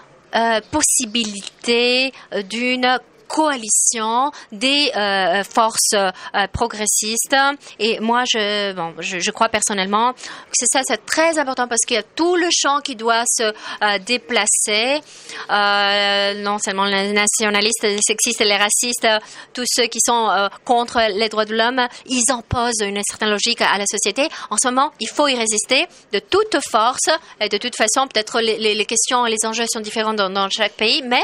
possibilité d'une coalition des euh, forces euh, progressistes. Et moi, je, bon, je, je crois personnellement que c'est ça, c'est très important parce qu'il y a tout le champ qui doit se euh, déplacer. non seulement les nationalistes, les sexistes les racistes, tous ceux qui sont contre les droits de l'homme, ils imposent une certaine logique à la société. En ce moment, il faut y résister de toute force. Et de toute façon, peut-être les, les, questions les enjeux sont différents dans, dans chaque pays, mais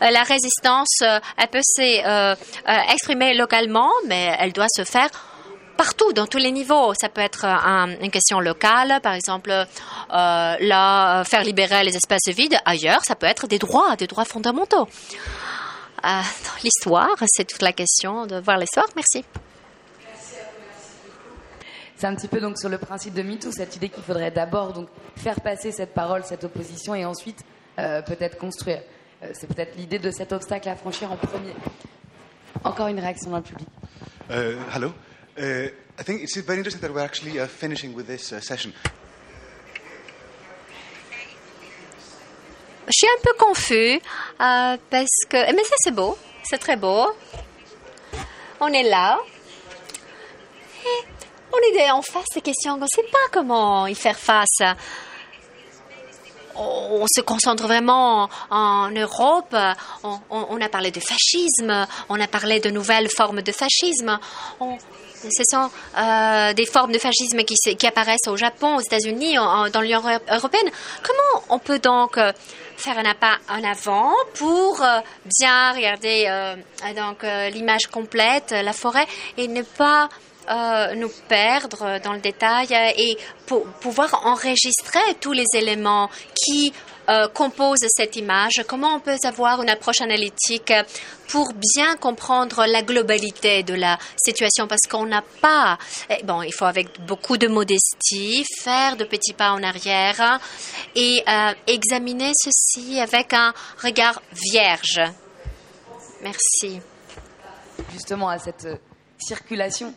la résistance elle peut s'exprimer euh, localement, mais elle doit se faire partout, dans tous les niveaux. Ça peut être une question locale, par exemple, euh, là, faire libérer les espaces vides. Ailleurs, ça peut être des droits, des droits fondamentaux. Euh, l'histoire, c'est toute la question de voir l'histoire. Merci. C'est un petit peu donc sur le principe de MeToo, cette idée qu'il faudrait d'abord donc faire passer cette parole, cette opposition, et ensuite peut-être construire. Euh, c'est peut-être l'idée de cet obstacle à franchir en premier. Encore une réaction dans le public. Uh, hello. Uh, I think it's very interesting that we're actually uh, finishing with this uh, session. Je suis un peu confus euh, parce que. Mais ça, c'est beau. C'est très beau. On est là. Et on est en face des questions. On ne sait pas comment y faire face on se concentre vraiment en, Europe. On, a parlé de fascisme, on a parlé de nouvelles formes de fascisme. ce sont euh, des formes de fascisme qui, apparaissent au Japon, aux États-Unis, dans l'Union européenne. Comment on peut donc euh, faire un pas en avant pour euh, bien regarder donc l'image complète, la forêt, et ne pas euh, nous perdre dans le détail euh, et pouvoir enregistrer tous les éléments qui euh, composent cette image, comment on peut avoir une approche analytique pour bien comprendre la globalité de la situation? Parce qu'on n'a pas, eh, bon, il faut avec beaucoup de modestie faire de petits pas en arrière et euh, examiner ceci avec un regard vierge. Merci. Justement à cette circulation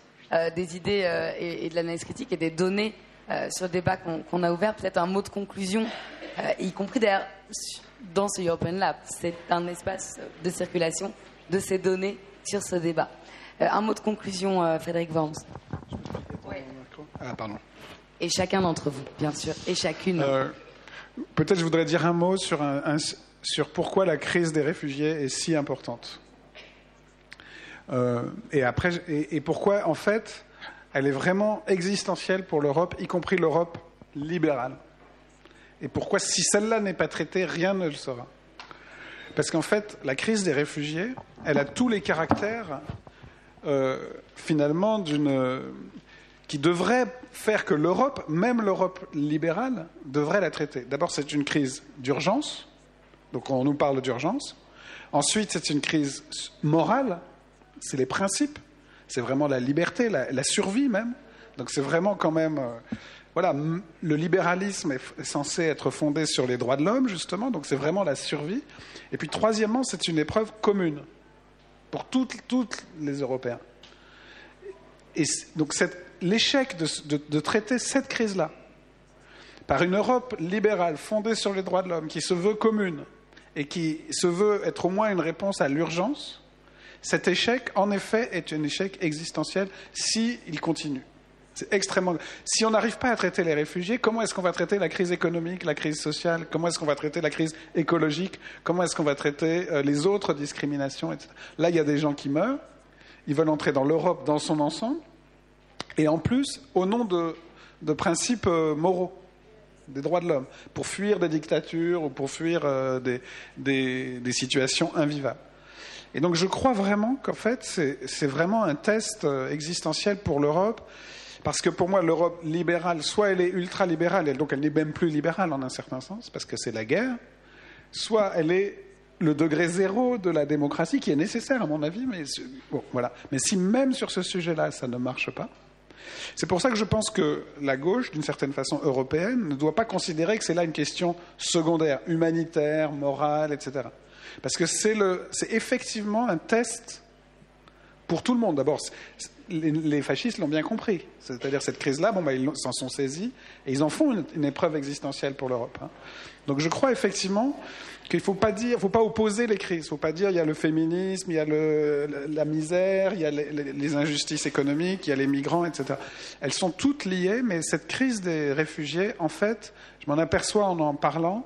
des idées euh, et, et de l'analyse critique et des données euh, sur le débat qu'on a ouvert, peut-être un mot de conclusion, euh, y compris d'ailleurs dans ce European Lab. C'est un espace de circulation de ces données sur ce débat. Euh, un mot de conclusion, euh, Frédéric Worms. Ah, pardon. Et chacun d'entre vous, bien sûr, et chacune. Euh, Peut-être je voudrais dire un mot sur, un- un- sur pourquoi la crise des réfugiés est si importante. Euh, et, pourquoi, en fait, elle est vraiment existentielle pour l'Europe, y compris l'Europe libérale? Et pourquoi, si celle-là n'est pas traitée, rien ne le sera? Parce qu'en fait, la crise des réfugiés, elle a tous les caractères, euh, finalement, d'une qui devrait faire que l'Europe, même l'Europe libérale, devrait la traiter. D'abord, c'est une crise d'urgence, donc on nous parle d'urgence. Ensuite, c'est une crise morale, c'est les principes, c'est vraiment la liberté, la, survie même. Donc c'est vraiment quand même... euh, voilà, le libéralisme est, censé être fondé sur les droits de l'homme, justement, donc c'est vraiment la survie. Et puis troisièmement, c'est une épreuve commune pour toutes les Européens. Et donc l'échec de traiter cette crise-là par une Europe libérale fondée sur les droits de l'homme, qui se veut commune et qui se veut être au moins une réponse à l'urgence, cet échec, en effet, est un échec existentiel s'il continue. C'est extrêmement. Si on n'arrive pas à traiter les réfugiés, comment est-ce qu'on va traiter la crise économique, la crise sociale Comment est-ce qu'on va traiter la crise écologique Comment est-ce qu'on va traiter euh, les autres discriminations etc. Là, il y a des gens qui meurent. Ils veulent entrer dans l'Europe dans son ensemble. Et en plus, au nom de, principes euh, moraux, des droits de l'homme, pour fuir des dictatures ou pour fuir euh, des situations invivables. Et donc je crois vraiment qu'en fait, c'est vraiment un test euh, existentiel pour l'Europe, parce que pour moi, l'Europe libérale, soit elle est ultra-libérale, et donc elle n'est même plus libérale en un certain sens, parce que c'est la guerre, soit elle est le degré zéro de la démocratie qui est nécessaire, à mon avis, mais, mais si même sur ce sujet-là, ça ne marche pas, c'est pour ça que je pense que la gauche, d'une certaine façon européenne, ne doit pas considérer que c'est là une question secondaire, humanitaire, morale, etc. Parce que c'est effectivement un test pour tout le monde. D'abord, les, fascistes l'ont bien compris. C'est-à-dire cette crise-là, bah, ils s'en sont saisis et ils en font une, épreuve existentielle pour l'Europe. hein. Donc je crois effectivement qu'il ne faut pas opposer les crises. Il ne faut pas dire il y a le féminisme, il y a la misère, il y a les injustices économiques, il y a les migrants, etc. Elles sont toutes liées, mais cette crise des réfugiés, en fait, je m'en aperçois en en parlant,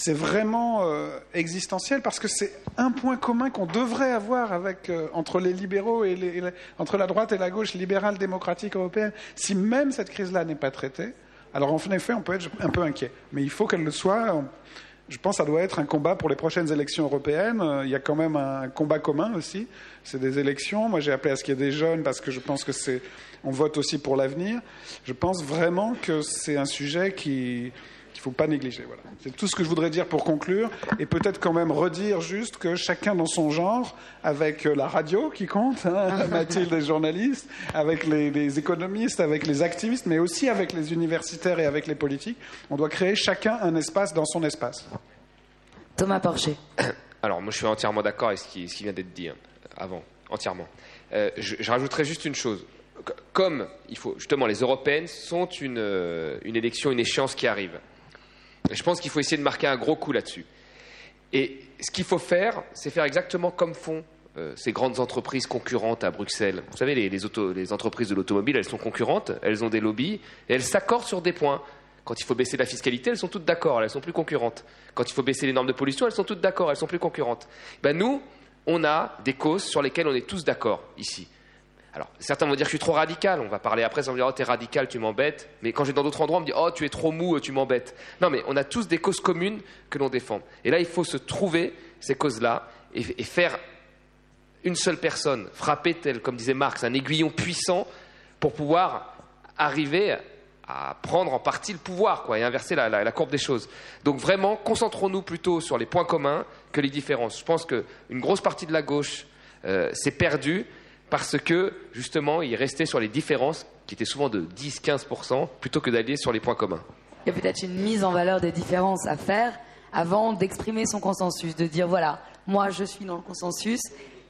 c'est vraiment euh, existentiel parce que c'est un point commun qu'on devrait avoir avec, euh, entre les libéraux et, les, entre la droite et la gauche libérale démocratique européenne. Si même cette crise-là n'est pas traitée, alors en effet, on peut être un peu inquiet. Mais il faut qu'elle le soit. Je pense que ça doit être un combat pour les prochaines élections européennes. Il y a quand même un combat commun aussi. C'est des élections. Moi, j'ai appelé à ce qu'il y ait des jeunes parce que je pense que c'est. On vote aussi pour l'avenir. Je pense vraiment que c'est un sujet qui qu'il ne faut pas négliger. Voilà. C'est tout ce que je voudrais dire pour conclure. Et peut-être quand même redire juste que chacun dans son genre, avec euh, la radio qui compte, hein, Mathilde est journaliste, avec les, les économistes, avec les activistes, mais aussi avec les universitaires et avec les politiques, on doit créer chacun un espace dans son espace. Thomas Porcher. Alors, moi, je suis entièrement d'accord avec ce qui, ce qui vient d'être dit hein, avant, entièrement. Euh, je, je rajouterais juste une chose. Comme il faut, justement, les européennes sont une, euh, une élection, une échéance qui arrive. Je pense qu'il faut essayer de marquer un gros coup là-dessus. Et ce qu'il faut faire, c'est faire exactement comme font euh, ces grandes entreprises concurrentes à Bruxelles. Vous savez, les entreprises de l'automobile, elles sont concurrentes, elles ont des lobbies, et elles s'accordent sur des points. Quand il faut baisser la fiscalité, elles sont toutes d'accord, elles sont plus concurrentes. Quand il faut baisser les normes de pollution, elles sont toutes d'accord, elles sont plus concurrentes. Ben nous, on a des causes sur lesquelles on est tous d'accord ici. Alors, certains vont dire que je suis trop radical. On va parler après, ça va me dire, oh, t'es radical, tu m'embêtes. Mais quand je vais dans d'autres endroits, on me dit, oh, tu es trop mou, tu m'embêtes. Non, mais on a tous des causes communes que l'on défend. Et là, il faut se trouver ces causes-là et, faire une seule personne, frapper tel, comme disait Marx, un aiguillon puissant pour pouvoir arriver à prendre en partie le pouvoir quoi, et inverser la courbe des choses. Donc vraiment, concentrons-nous plutôt sur les points communs que les différences. Je pense qu'une grosse partie de la gauche euh, s'est perdue parce que justement, il restait sur les différences qui étaient souvent de 10-15% plutôt que d'aller sur les points communs. Il y a peut-être une mise en valeur des différences à faire avant d'exprimer son consensus, de dire voilà, moi je suis dans le consensus,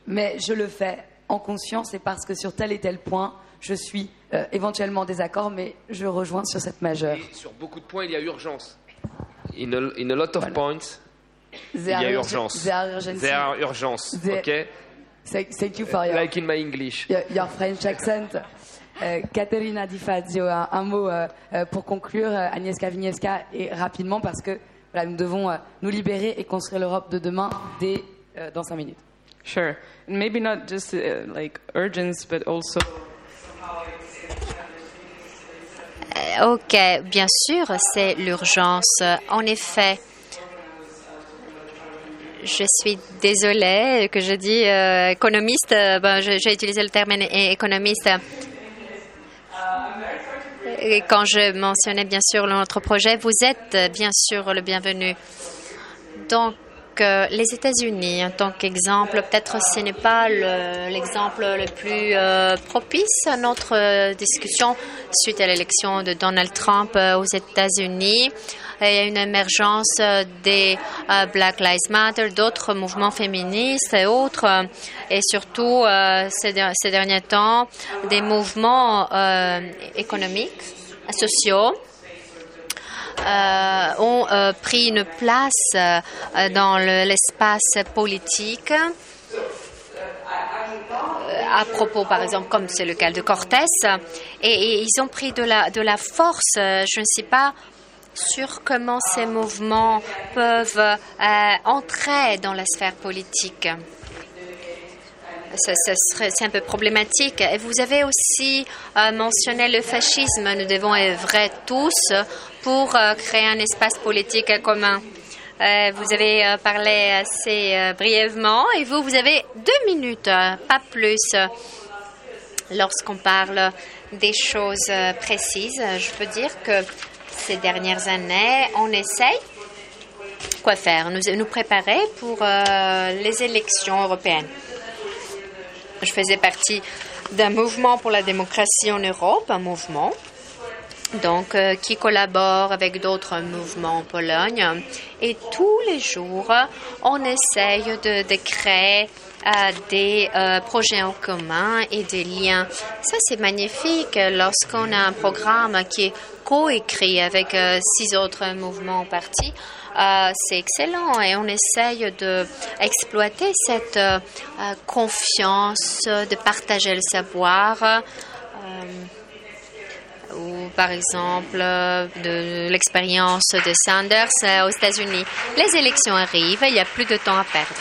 mais je le fais en conscience et parce que sur tel et tel point, je suis euh, éventuellement en désaccord, mais je rejoins sur cette majeure. Et sur beaucoup de points, il y a urgence. In a, in a lot of Voilà. points, il y a urgence. There urgency. There are urgence. There- ok? Thank, thank you for your, Like in my English. your, your French accent. Euh, Caterina Di Fazio, un, un mot euh, euh, pour conclure, euh, Agnieszka Wisniewska, et rapidement parce que voilà, nous devons euh, nous libérer et construire l'Europe de demain dès dans cinq minutes. Sure. Maybe not just uh, like urgence, but also Ok, bien sûr, c'est l'urgence. En effet, je suis désolée que je dis euh, économiste. euh, ben, j'ai utilisé le terme économiste. Quand je mentionnais bien sûr notre projet, vous êtes bien sûr le bienvenu. Donc, euh, les États-Unis, en tant qu'exemple, peut-être ce n'est pas le- l'exemple le, plus propice à notre discussion suite à l'élection de Donald Trump aux États-Unis. Il y a une émergence euh, des euh, Black Lives Matter, d'autres mouvements féministes et autres, et surtout euh, ces, der- ces derniers temps, des mouvements économiques, sociaux ont pris une place dans le- l'espace politique. À propos, par exemple, comme c'est le cas de Cortés, et, ils ont pris de la, force. Je ne sais pas sur comment ces mouvements peuvent euh, entrer dans la sphère politique. C'est un peu problématique. Et vous avez aussi euh, mentionné le fascisme. Nous devons œuvrer tous pour euh, créer un espace politique commun. Vous avez parlé assez brièvement et vous, vous avez deux minutes, pas plus. Lorsqu'on parle des choses précises, je peux dire que ces dernières années, on essaye quoi faire? Nous, nous préparer pour euh, les élections européennes. Je faisais partie d'un mouvement pour la démocratie en Europe, un mouvement donc euh, qui collabore avec d'autres mouvements en Pologne. Et tous les jours, on essaye de, de créer euh, des euh, projets en commun et des liens. Ça, c'est magnifique lorsqu'on a un programme qui est coécrit avec euh, six autres mouvements partis. Euh, c'est excellent et on essaye de exploiter cette euh, euh, confiance, de partager le savoir. euh, ou par exemple euh, de l'expérience de Sanders euh, aux États-Unis. Les élections arrivent, il n'y a plus de temps à perdre.